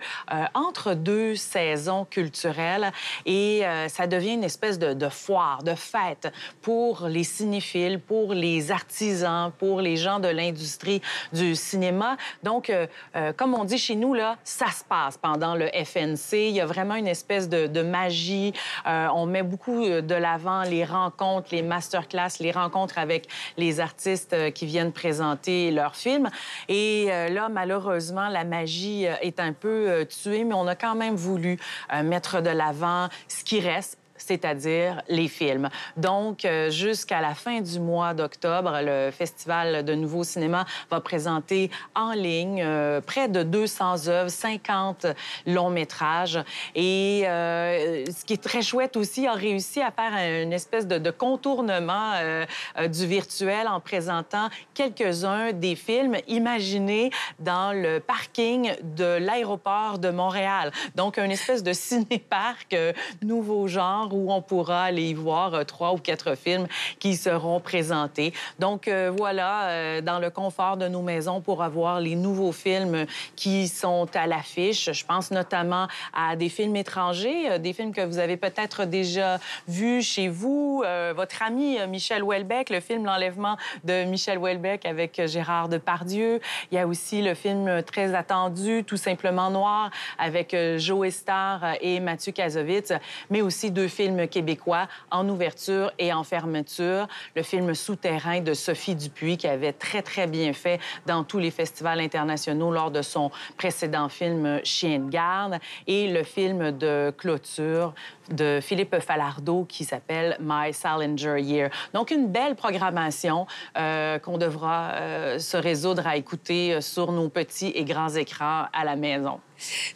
entre deux saisons culturelles et ça devient une espèce de, foire, de fête pour les cinéphiles, pour les artisans, pour les gens de l'industrie du cinéma. Donc, comme on dit chez nous, là, ça se passe pendant le FNC. Il y a vraiment une espèce de, magie. On met beaucoup de l'avant les rencontres, les masterclass, les rencontres avec les artistes euh, qui viennent présenter leurs films. Et euh, là, malheureusement, la magie euh, est un peu tuée, mais on a quand même voulu mettre de l'avant ce qui reste c'est-à-dire les films. Donc, euh, jusqu'à la fin du mois d'octobre, le Festival de Nouveau Cinéma va présenter en ligne euh, près de 200 œuvres, 50 longs métrages. Et euh, ce qui est très chouette aussi, a réussi à faire une espèce de, contournement du virtuel en présentant quelques-uns des films imaginés dans le parking de l'aéroport de Montréal. Donc, une espèce de ciné-parc nouveau genre où on pourra aller y voir euh, trois ou quatre films qui seront présentés. Donc, euh, voilà, euh, dans le confort de nos maisons pour avoir les nouveaux films qui sont à l'affiche. Je pense notamment à des films étrangers, des films que vous avez peut-être déjà vus chez vous. Votre ami Michel Houellebecq, le film L'enlèvement de Michel Houellebecq avec Gérard Depardieu. Il y a aussi le film très attendu, Tout simplement noir, avec Joe Star et Mathieu Kassovitz, mais aussi deux films québécois en ouverture et en fermeture. Le film Souterrain de Sophie Dupuis, qui avait très, très bien fait dans tous les festivals internationaux lors de son précédent film Chien de garde, et le film de clôture de Philippe Falardeau qui s'appelle My Salinger Year. Donc, une belle programmation euh, qu'on devra euh, se résoudre à écouter euh, sur nos petits et grands écrans à la maison.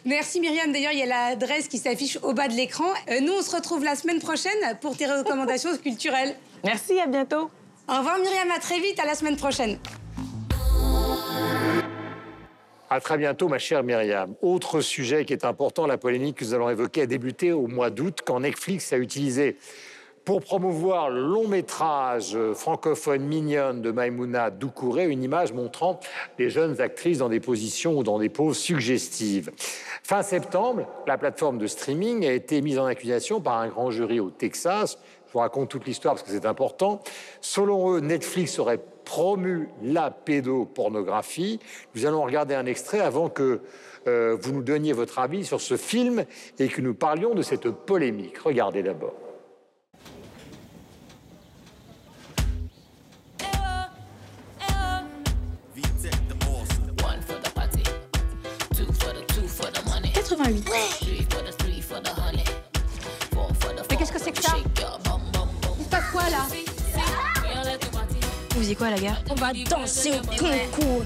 Merci Myriam. D'ailleurs, il y a l'adresse qui s'affiche au bas de l'écran. Euh, nous, on se retrouve la semaine prochaine pour tes recommandations culturelles. Merci, à bientôt. Au revoir Myriam, à très vite, à la semaine prochaine. À très bientôt, ma chère Myriam. Autre sujet qui est important, la polémique que nous allons évoquer a débuté au mois d'août quand Netflix a utilisé pour promouvoir le long métrage francophone mignonne de Maïmouna Doucouré une image montrant des jeunes actrices dans des positions ou dans des poses suggestives. Fin septembre, la plateforme de streaming a été mise en accusation par un grand jury au Texas. Je vous raconte toute l'histoire parce que c'est important. Selon eux, Netflix aurait promu la pédopornographie. Nous allons regarder un extrait avant que euh, vous nous donniez votre avis sur ce film et que nous parlions de cette polémique. Regardez d'abord. For the Mais qu'est-ce que c'est que ça. Il se passe quoi là Vous faisiez quoi, la gare On va danser au concours.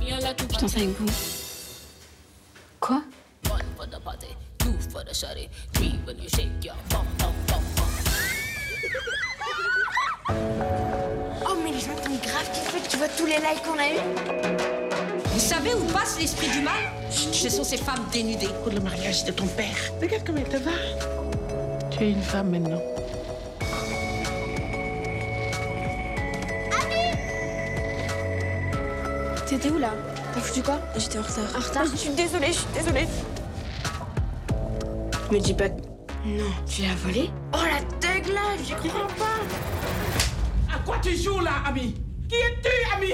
Je danse avec vous. Quoi Gens t'ont grave kiffé que tu vois tous les likes qu'on a eu. Vous savez où passe l'esprit du mal? Ce sont ces femmes dénudées. Pour le mariage de ton père. Regarde comment elle te va. Tu es une femme maintenant. T'étais où là? T'as foutu quoi? J'étais en retard. En retard? Je suis désolée, je suis désolée. Me dis pas. Non, tu l'as volé Oh la dégueulasse, j'y crois pas À quoi tu joues là, ami? Qui es-tu, ami?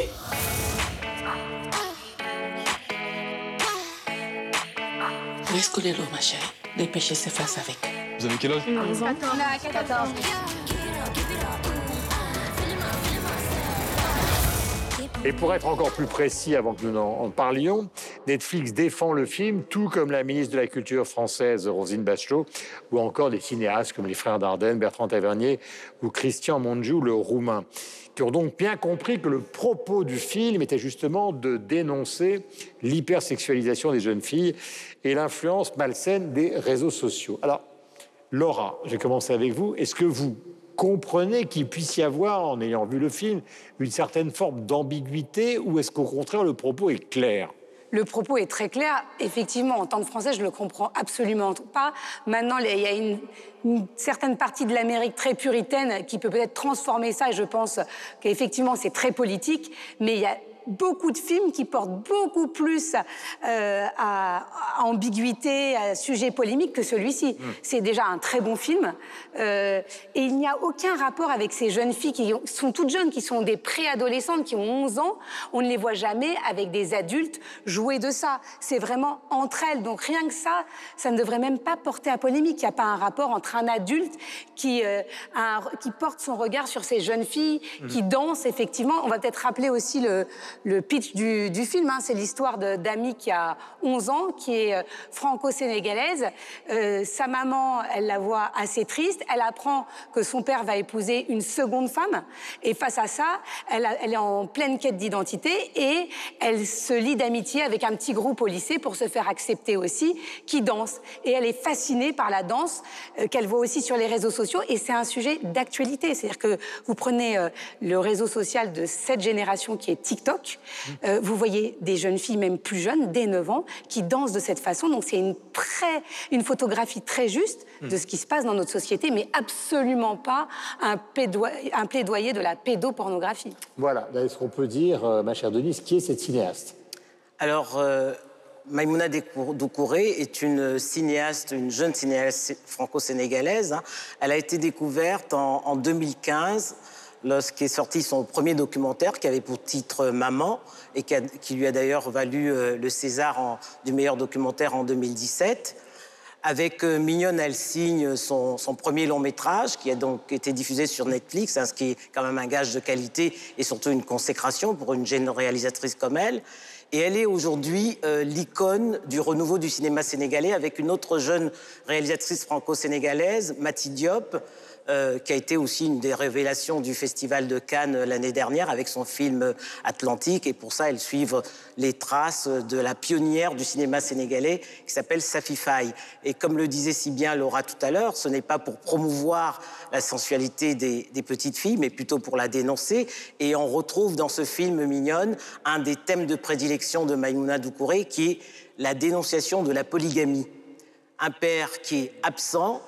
Laisse couler l'eau, ma chérie. Les péchés s'effacent avec. Vous avez quel âge? 14. Et pour être encore plus précis, avant que nous en parlions, Netflix défend le film, tout comme la ministre de la Culture française, Rosine Bachelot, ou encore des cinéastes comme les frères Dardenne, Bertrand Tavernier ou Christian Mongiu, le roumain, qui ont donc bien compris que le propos du film était justement de dénoncer l'hypersexualisation des jeunes filles et l'influence malsaine des réseaux sociaux. Alors, Laura, je vais commencer avec vous. Est-ce que vous comprenez qu'il puisse y avoir, en ayant vu le film, une certaine forme d'ambiguïté ou est-ce qu'au contraire le propos est clair? Le propos est très clair. Effectivement, en tant que Français, je le comprends absolument pas. Maintenant, il y a une, une certaine partie de l'Amérique très puritaine qui peut peut-être transformer ça. Et je pense qu'effectivement, c'est très politique. Mais il y a beaucoup de films qui portent beaucoup plus euh, à, à ambiguïté, à sujet polémique que celui-ci. C'est déjà un très bon film. Euh, et il n'y a aucun rapport avec ces jeunes filles qui ont- sont toutes jeunes, qui sont des préadolescentes, qui ont 11 ans. On ne les voit jamais avec des adultes jouer de ça. C'est vraiment entre elles. Donc rien que ça, ça ne devrait même pas porter à polémique. Il n'y a pas un rapport entre un adulte qui, euh, un- qui porte son regard sur ces jeunes filles, qui dansent effectivement. On va peut-être rappeler aussi le, le pitch du, film. hein. C'est l'histoire d'Ami qui a 11 ans, qui est euh, franco-sénégalaise. Euh, sa maman, elle la voit assez triste. Elle apprend que son père va épouser une seconde femme. Et face à ça, elle, est en pleine quête d'identité et elle se lie d'amitié avec un petit groupe au lycée pour se faire accepter aussi, qui danse. Et elle est fascinée par la danse euh, qu'elle voit aussi sur les réseaux sociaux. Et c'est un sujet d'actualité. C'est-à-dire que vous prenez le réseau social de cette génération qui est TikTok, euh, vous voyez des jeunes filles, même plus jeunes, dès 9 ans, qui dansent de cette façon. Donc c'est une, très, une photographie très juste de ce qui se passe dans notre société, mais absolument pas un, plaidoyer de la pédopornographie. Voilà, là, est-ce qu'on peut dire, euh, ma chère Denise, qui est cette cinéaste? Alors, euh, Maïmouna Dekour- Doucouré est une cinéaste, une jeune cinéaste franco-sénégalaise. hein. Elle a été découverte en, en 2015 lorsqu'est sorti son premier documentaire qui avait pour titre Maman et qui, lui a d'ailleurs valu euh, le César du meilleur documentaire en 2017. Avec euh, Mignonne, elle signe son, son premier long métrage qui a donc été diffusé sur Netflix, hein, ce qui est quand même un gage de qualité et surtout une consécration pour une jeune réalisatrice comme elle. Et elle est aujourd'hui euh, l'icône du renouveau du cinéma sénégalais avec une autre jeune réalisatrice franco-sénégalaise, Mati Diop, euh, qui a été aussi une des révélations du Festival de Cannes euh, l'année dernière avec son film euh, Atlantique. Et pour ça, elle suit les traces de la pionnière du cinéma sénégalais qui s'appelle Safi Faye. Et comme le disait si bien Laura tout à l'heure, ce n'est pas pour promouvoir la sensualité des, petites filles, mais plutôt pour la dénoncer. Et on retrouve dans ce film Mignonne un des thèmes de prédilection de Maïmouna Doucouré qui est la dénonciation de la polygamie. Un père qui est absent,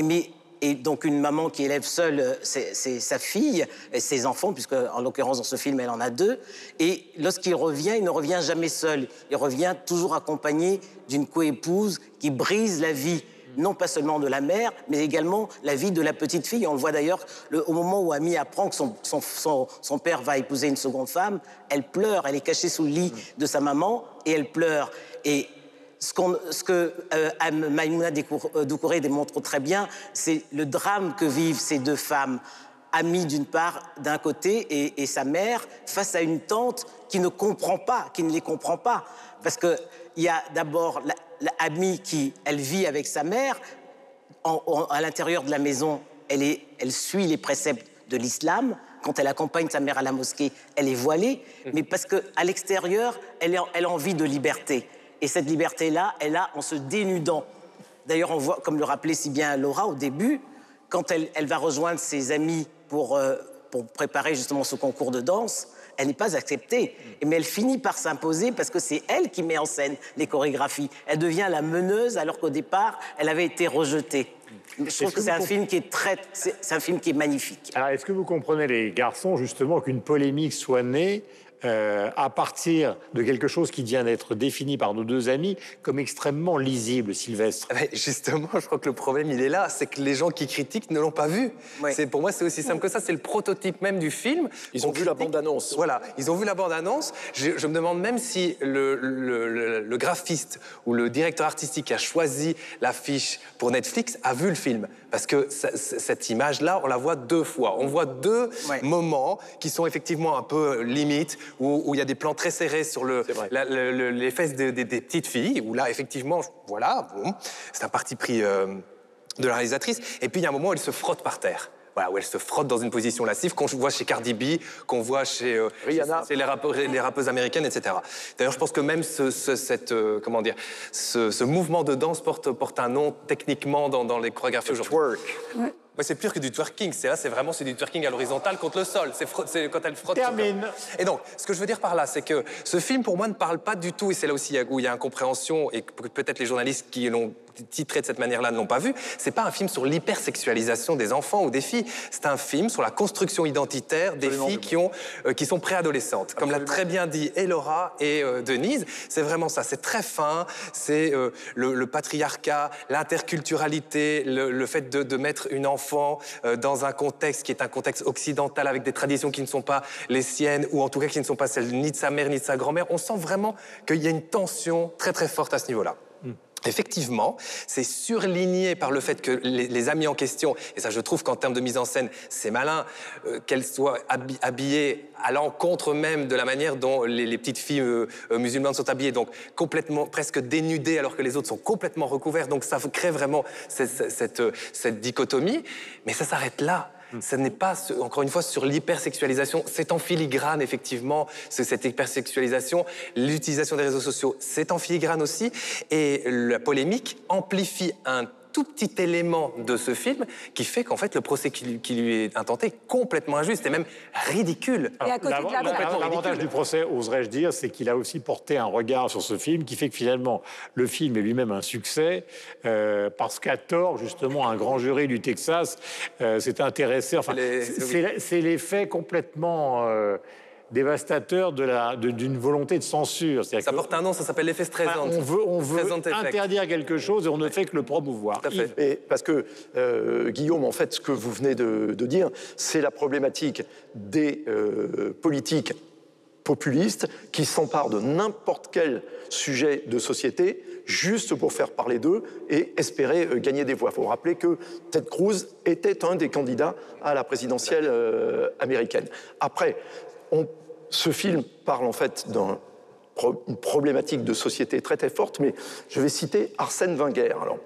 mais et donc une maman qui élève seule euh, sa fille et ses enfants, puisque en l'occurrence dans ce film elle en a deux. Et lorsqu'il revient, il ne revient jamais seul. Il revient toujours accompagné d'une coépouse qui brise la vie, non pas seulement de la mère, mais également la vie de la petite fille. On le voit d'ailleurs le- au moment où Ami apprend que son- son père va épouser une seconde femme, elle pleure, elle est cachée sous le lit de sa maman et elle pleure. Et ce, que euh, Maïmouna euh, Doucouré démontre très bien, c'est le drame que vivent ces deux femmes. Amie d'une part, d'un côté, et, et sa mère, face à une tante qui ne comprend pas, qui ne les comprend pas. Parce qu'il y a d'abord la, la Amie qui, elle vit avec sa mère, en- en- à l'intérieur de la maison, elle, est, elle suit les préceptes de l'islam. Quand elle accompagne sa mère à la mosquée, elle est voilée, mais parce qu'à l'extérieur, elle a envie de liberté. Et cette liberté-là, elle a en se dénudant. D'ailleurs, on voit, comme le rappelait si bien Laura au début, quand elle, elle va rejoindre ses amis pour, euh, pour préparer justement ce concours de danse, elle n'est pas acceptée. Mais elle finit par s'imposer parce que c'est elle qui met en scène les chorégraphies. Elle devient la meneuse alors qu'au départ, elle avait été rejetée. Je trouve que que c'est un film qui est très, c'est un film qui est magnifique. Alors, est-ce que vous comprenez, les garçons, justement, qu'une polémique soit née euh, à partir de quelque chose qui vient d'être défini par nos deux amis comme extrêmement lisible, Sylvestre Mais justement, je crois que le problème, il est là. C'est que les gens qui critiquent ne l'ont pas vu. C'est Pour moi, c'est aussi simple que ça. C'est le prototype même du film. Ils ont vu la bande-annonce. Voilà, ils ont vu la bande-annonce. Je, je me demande même si le, le- le- le graphiste ou le directeur artistique qui a choisi l'affiche pour Netflix a vu le film. Parce que cette image-là, on la voit deux fois. On voit deux moments qui sont effectivement un peu limites, où, où il y a des plans très serrés sur le, la- le- le- les fesses de- des- des petites filles, où là, effectivement, voilà, bon, c'est un parti pris euh, de la réalisatrice. Et puis, il y a un moment où elle se frotte par terre. Voilà, où elle se frotte dans une position lascive, qu'on voit chez Cardi B, qu'on voit chez, euh, Rihanna. chez les, rappeurs- les rappeuses américaines, etc. D'ailleurs, je pense que même ce, ce- cette, euh, comment dire, ce, ce mouvement de danse porte, porte un nom techniquement dans, dans les chorégraphies aujourd'hui. Ouais, c'est pire que du twerking. C'est là, c'est vraiment c'est du twerking à l'horizontale contre le sol. C'est c'est quand elle frotte. Termine. Et donc, ce que je veux dire par là, c'est que ce film, pour moi, ne parle pas du tout, et c'est là aussi où il y a incompréhension, et peut-être les journalistes qui l'ont titré de cette manière-là ne l'ont pas vu. C'est pas un film sur l'hypersexualisation des enfants ou des filles. C'est un film sur la construction identitaire des filles qui ont, euh, qui sont préadolescentes. Comme l'a très bien dit et Laura et euh, Denise, c'est vraiment ça. C'est très fin. C'est euh, le, le patriarcat, l'interculturalité, le, le fait de, de mettre une enfant dans un contexte qui est un contexte occidental avec des traditions qui ne sont pas les siennes ou en tout cas qui ne sont pas celles ni de sa mère ni de sa grand-mère. On sent vraiment qu'il y a une tension très très forte à ce niveau-là. Effectivement, c'est surligné par le fait que les, amis en question, et ça je trouve qu'en termes de mise en scène, c'est malin, euh, qu'elles soient habi- habillées à l'encontre même de la manière dont les, petites filles euh, euh, musulmanes sont habillées, donc complètement, presque dénudées alors que les autres sont complètement recouverts, donc ça crée vraiment cette dichotomie, mais ça s'arrête là. Ce n'est pas, encore une fois, sur l'hypersexualisation. C'est en filigrane, effectivement, ce- cette hypersexualisation. L'utilisation des réseaux sociaux, c'est en filigrane aussi. Et la polémique amplifie un tout petit élément de ce film qui fait qu'en fait, le procès qui lui, qui lui est intenté est complètement injuste et même ridicule. L'avantage du procès, oserais-je dire, c'est qu'il a aussi porté un regard sur ce film qui fait que finalement, le film est lui-même un succès, euh, parce qu'à tort, justement, un grand jury du Texas euh, s'est intéressé. Enfin, c'est l'effet complètement euh, dévastateur de la- de- d'une volonté de censure. Ça que- porte un nom, ça s'appelle l'effet Streisand. on veut, on veut interdire quelque chose et on ne fait que le promouvoir. Yves. Et parce que, euh, Guillaume, en fait, ce que vous venez de, de dire, c'est la problématique des euh, politiques populistes qui s'emparent de n'importe quel sujet de société juste pour faire parler d'eux et espérer euh, gagner des voix. Il faut rappeler que Ted Cruz était un des candidats à la présidentielle euh, américaine. Après, on- ce film parle en fait d'un pro- une problématique de société très très forte, mais je vais citer Arsène Wenger. Alors,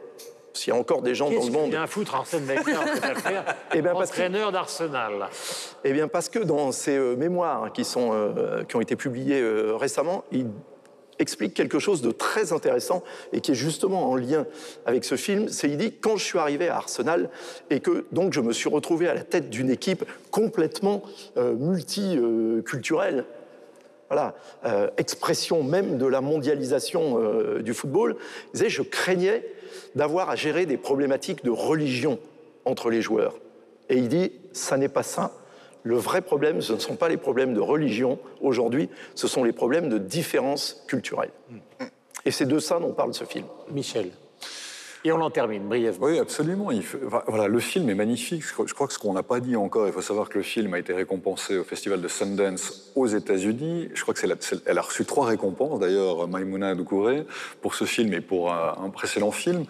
s'il y a encore des gens dans le monde. vient foutre Arsène Wenger affaire Eh bien, Entraîneur d'Arsenal. Eh bien, parce que dans ses euh, mémoires hein, qui, sont, euh, qui ont été publiées euh, récemment, il explique quelque chose de très intéressant et qui est justement en lien avec ce film. C'est il dit quand je suis arrivé à Arsenal et que donc je me suis retrouvé à la tête d'une équipe complètement euh, multiculturelle. Voilà, euh, expression même de la mondialisation euh, du football. Il disait, je craignais d'avoir à gérer des problématiques de religion entre les joueurs. Et il dit, ça n'est pas ça. Le vrai problème, ce ne sont pas les problèmes de religion aujourd'hui, ce sont les problèmes de différence culturelle. Et c'est de ça dont parle ce film. Michel. Et on en termine brièvement. Oui, absolument. Il fait- enfin, voilà, le film est magnifique. Je crois, je crois que ce qu'on n'a pas dit encore, il faut savoir que le film a été récompensé au Festival de Sundance aux États-Unis. Je crois que c'est la- c'est- elle a reçu trois récompenses, d'ailleurs, Maïmouna Doucouré, pour ce film et pour un, un précédent film.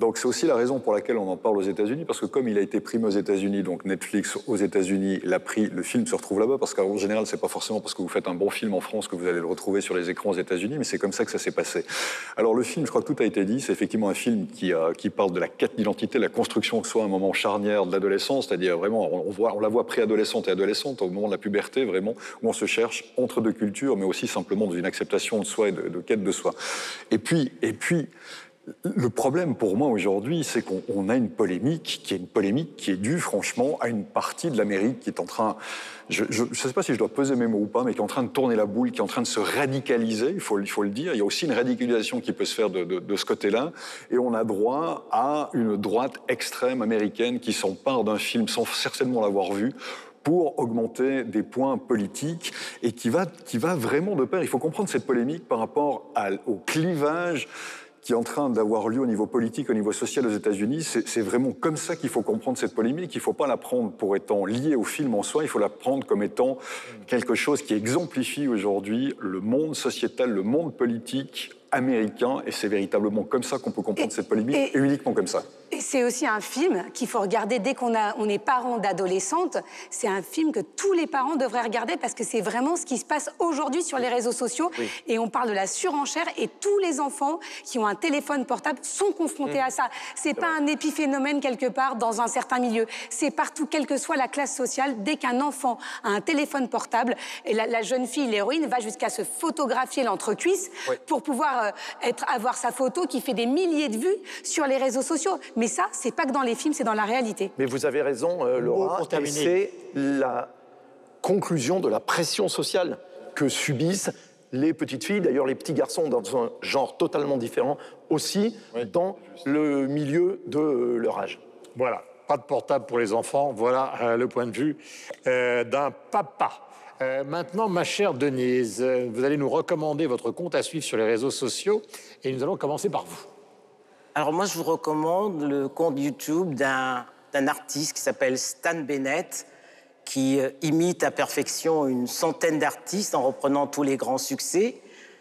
Donc c'est aussi la raison pour laquelle on en parle aux États-Unis, parce que comme il a été primé aux États-Unis, donc Netflix aux États-Unis l'a pris, le film se retrouve là-bas, parce qu'en général, c'est pas forcément parce que vous faites un bon film en France que vous allez le retrouver sur les écrans aux États-Unis, mais c'est comme ça que ça s'est passé. Alors le film, je crois que tout a été dit, c'est effectivement un film qui, a- qui parle de la quête d'identité, la construction que soit un moment charnière de l'adolescence, c'est-à-dire vraiment, on, on voit, on la voit préadolescente et adolescente au moment de la puberté, vraiment, où on se cherche entre deux cultures, mais aussi simplement dans une acceptation de soi et de, de quête de soi. Et puis, et puis Le problème pour moi aujourd'hui, c'est qu'on on a une polémique qui est une polémique qui est due franchement à une partie de l'Amérique qui est en train, je ne sais pas si je dois peser mes mots ou pas, mais qui est en train de tourner la boule, qui est en train de se radicaliser, il faut, le dire. Il y a aussi une radicalisation qui peut se faire de, ce côté-là. Et on a droit à une droite extrême américaine qui s'empare d'un film sans certainement l'avoir vu pour augmenter des points politiques et qui va, vraiment de pair. Il faut comprendre cette polémique par rapport au clivage qui est en train d'avoir lieu au niveau politique, au niveau social aux États-Unis. C'est vraiment comme ça qu'il faut comprendre cette polémique. Il ne faut pas la prendre pour étant liée au film en soi, il faut la prendre comme étant quelque chose qui exemplifie aujourd'hui le monde sociétal, le monde politique américain, et c'est véritablement comme ça qu'on peut comprendre cette polémique, et, uniquement comme ça. Et c'est aussi un film qu'il faut regarder dès qu'on on est parent d'adolescentes. C'est un film que tous les parents devraient regarder parce que c'est vraiment ce qui se passe aujourd'hui sur les réseaux sociaux. Oui. Et on parle de la surenchère et tous les enfants qui ont un téléphone portable sont confrontés Mm. à ça. C'est pas un épiphénomène quelque part dans un certain milieu. C'est partout, quelle que soit la classe sociale. Dès qu'un enfant a un téléphone portable, et la, la jeune fille, l'héroïne, va jusqu'à se photographier l'entrecuisse Oui. pour pouvoir être, avoir sa photo qui fait des milliers de vues sur les réseaux sociaux. Mais ça, c'est pas que dans les films, c'est dans la réalité. Mais vous avez raison, euh, Laura, pour et terminer. c'est la conclusion de la pression sociale que subissent les petites filles, d'ailleurs les petits garçons dans un genre totalement différent aussi, dans le milieu de euh, leur âge. Voilà, pas de portable pour les enfants, voilà euh, le point de vue euh, d'un papa. Euh, maintenant, ma chère Denise, euh, vous allez nous recommander votre compte à suivre sur les réseaux sociaux et nous allons commencer par vous. Alors moi, je vous recommande le compte YouTube d'un d'un artiste qui s'appelle Stan Bennett, qui euh, imite à perfection une centaine d'artistes en reprenant tous les grands succès.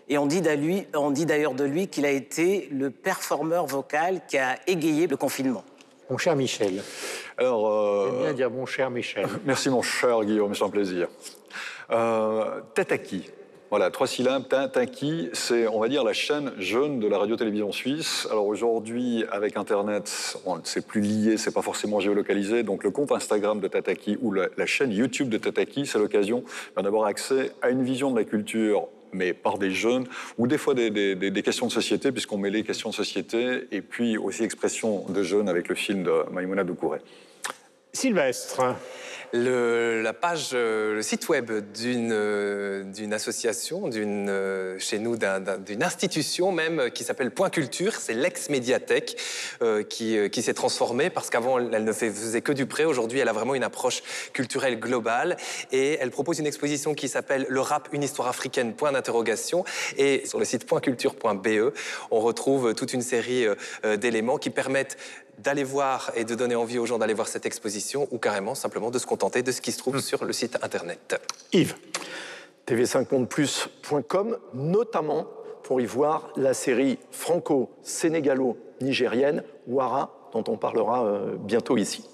Et on dit d'ailleurs de lui qu'il a été le performeur vocal qui a égayé le confinement. Mon cher Michel. Alors, euh, J'aime bien dire mon cher Michel. Merci mon cher Guillaume, c'est un plaisir. Euh, Tataki. Voilà, trois syllabes, Ta- Taki, c'est, on va dire, la chaîne jeune de la radio-télévision suisse. Alors aujourd'hui, avec Internet, c'est plus lié, c'est pas forcément géolocalisé. Donc le compte Instagram de Tataki ou la, chaîne YouTube de Tataki, c'est l'occasion d'avoir accès à une vision de la culture mais par des jeunes, ou des fois des questions de société, puisqu'on met les questions de société, et puis aussi expression de jeunes avec le film de Maïmouna Doucouré. Sylvestre. Le, la page, euh, le site web d'une euh, association, euh, chez nous d'un- d'un- d'une institution même qui s'appelle Point Culture, c'est l'ex-médiathèque qui, qui s'est transformée parce qu'avant elle, ne faisait que du prêt. Aujourd'hui, elle a vraiment une approche culturelle globale et elle propose une exposition qui s'appelle Le rap, une histoire africaine. Point d'interrogation. Et sur le site pointculture.be, on retrouve toute une série d'éléments qui permettent d'aller voir et de donner envie aux gens d'aller voir cette exposition ou carrément simplement de se contenter de ce qui se trouve sur le site internet. Yves. tv50plus.com, notamment pour y voir la série franco-sénégalo-nigérienne Wara, dont on parlera euh, bientôt ici.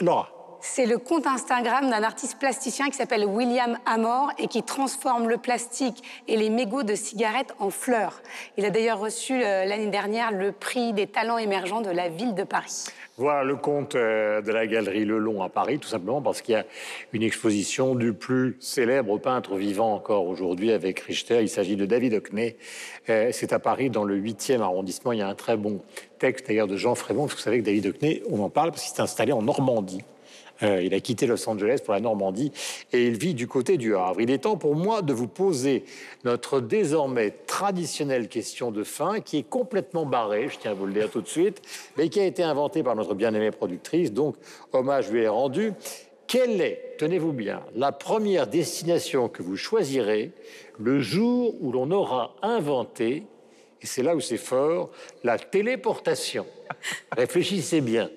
Laura. C'est le compte Instagram d'un artiste plasticien qui s'appelle William Amor et qui transforme le plastique et les mégots de cigarettes en fleurs. Il a d'ailleurs reçu euh, l'année dernière le prix des talents émergents de la ville de Paris. Voilà le compte euh, de la galerie Le Long à Paris, tout simplement parce qu'il y a une exposition du plus célèbre peintre vivant encore aujourd'hui avec Richter. Il s'agit de David Hockney. Euh, C'est à Paris, dans le 8e arrondissement. Il y a un très bon texte d'ailleurs de Jean Frémont, parce que vous savez que David Hockney, on en parle parce qu'il s'est installé en Normandie. Euh, il a quitté Los Angeles pour la Normandie et il vit du côté du Havre. Il est temps pour moi de vous poser notre désormais traditionnelle question de fin qui est complètement barrée, je tiens à vous le dire tout de suite, mais qui a été inventée par notre bien-aimée productrice, donc hommage lui est rendu. Quelle est, tenez-vous bien, la première destination que vous choisirez le jour où l'on aura inventé, et c'est là où c'est fort, la téléportation? Réfléchissez bien.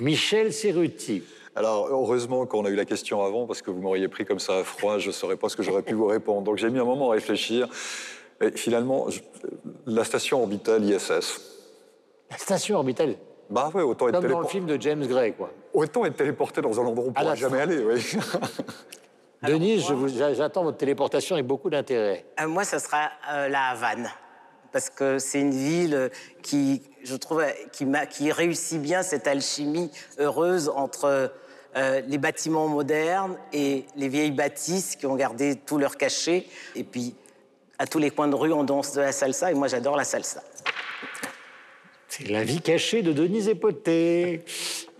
Michel Serruti. Alors, heureusement qu'on a eu la question avant, parce que vous m'auriez pris comme ça à froid, je ne saurais pas ce que j'aurais pu vous répondre. Donc, j'ai mis un moment à réfléchir. Et finalement, je- la station orbitale ISS. La station orbitale? Bah ouais, autant être, Comme dans le film de James Gray, quoi. autant être téléporté dans un endroit où on ne pourra jamais aller, oui. Denise, j'attends votre téléportation avec beaucoup d'intérêt. Euh, moi, ça sera euh, la Havane. Parce que c'est une ville qui, je trouve, qui réussit bien cette alchimie heureuse entre euh, les bâtiments modernes et les vieilles bâtisses qui ont gardé tout leur cachet. Et puis, à tous les coins de rue, on danse de la salsa. Et moi, j'adore la salsa. C'est la vie cachée de Denise Epoté.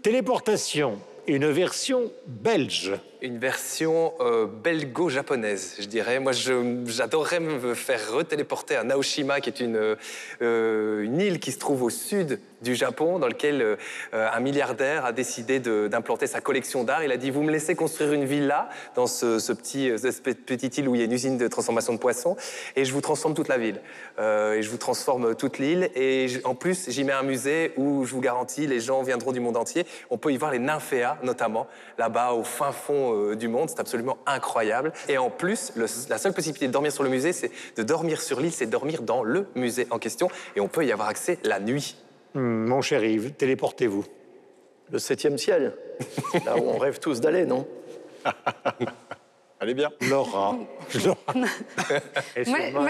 Téléportation, une version belge. Une version euh, belgo-japonaise, je dirais. Moi, j'adorerais me faire retéléporter à Naoshima, qui est une, euh, une île qui se trouve au sud du Japon, dans lequel euh, un milliardaire a décidé d'implanter sa collection d'art. Il a dit, vous me laissez construire une villa dans ce, petit, cette petite île où il y a une usine de transformation de poissons, et je vous transforme toute la ville. Et je vous transforme toute l'île. Et en plus, j'y mets un musée où je vous garantis, les gens viendront du monde entier. On peut y voir les nymphéas, notamment, là-bas au fin fond euh, du monde. C'est absolument incroyable. Et en plus, le- la seule possibilité de dormir sur le musée, c'est de dormir sur l'île, c'est de dormir dans le musée en question. Et on peut y avoir accès la nuit. Hmm, mon cher Yves, téléportez-vous. Le septième ciel, là où on rêve tous d'aller, non? Allez bien. Laura. Moi,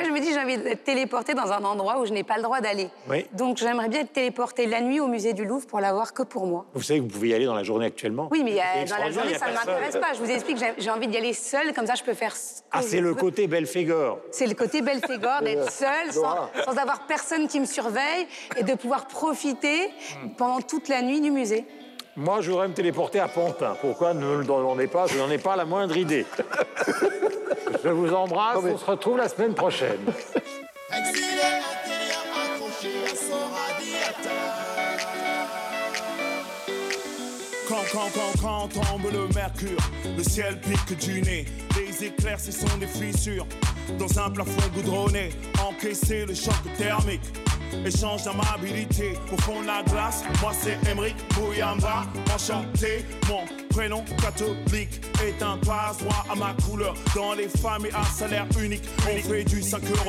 je me dis, j'ai envie d'être téléportée dans un endroit où je n'ai pas le droit d'aller. Oui. Donc, j'aimerais bien être téléportée la nuit au musée du Louvre pour l'avoir que pour moi. Vous savez que vous pouvez y aller dans la journée actuellement? Oui, mais C'est dans la journée, ça ne m'intéresse pas. Je vous explique, j'ai- j'ai envie d'y aller seule, comme ça je peux faire ce que Ah, c'est le côté Belphégor. C'est le côté Belphégor, d'être seule, sans avoir personne qui me surveille et de pouvoir profiter pendant toute la nuit du musée. Moi, je voudrais me téléporter à Pantin. Pourquoi ne me le demandez pas? Je n'en ai pas la moindre idée. je vous embrasse. On se retrouve la semaine prochaine. Exilé intérieur accroché à son radiateur. Quand, quand, quand, quand tombe le mercure, le ciel pique du nez. Les éclairs, ce sont des fissures. Dans un plafond goudronné, encaisser le choc thermique. Échange d'amabilité au fond la glace. Moi, c'est Emric Bouyamba. Enchanté, mon prénom catholique est un passe-droit à ma couleur. Dans les familles à salaire unique, on fait du 5 euros.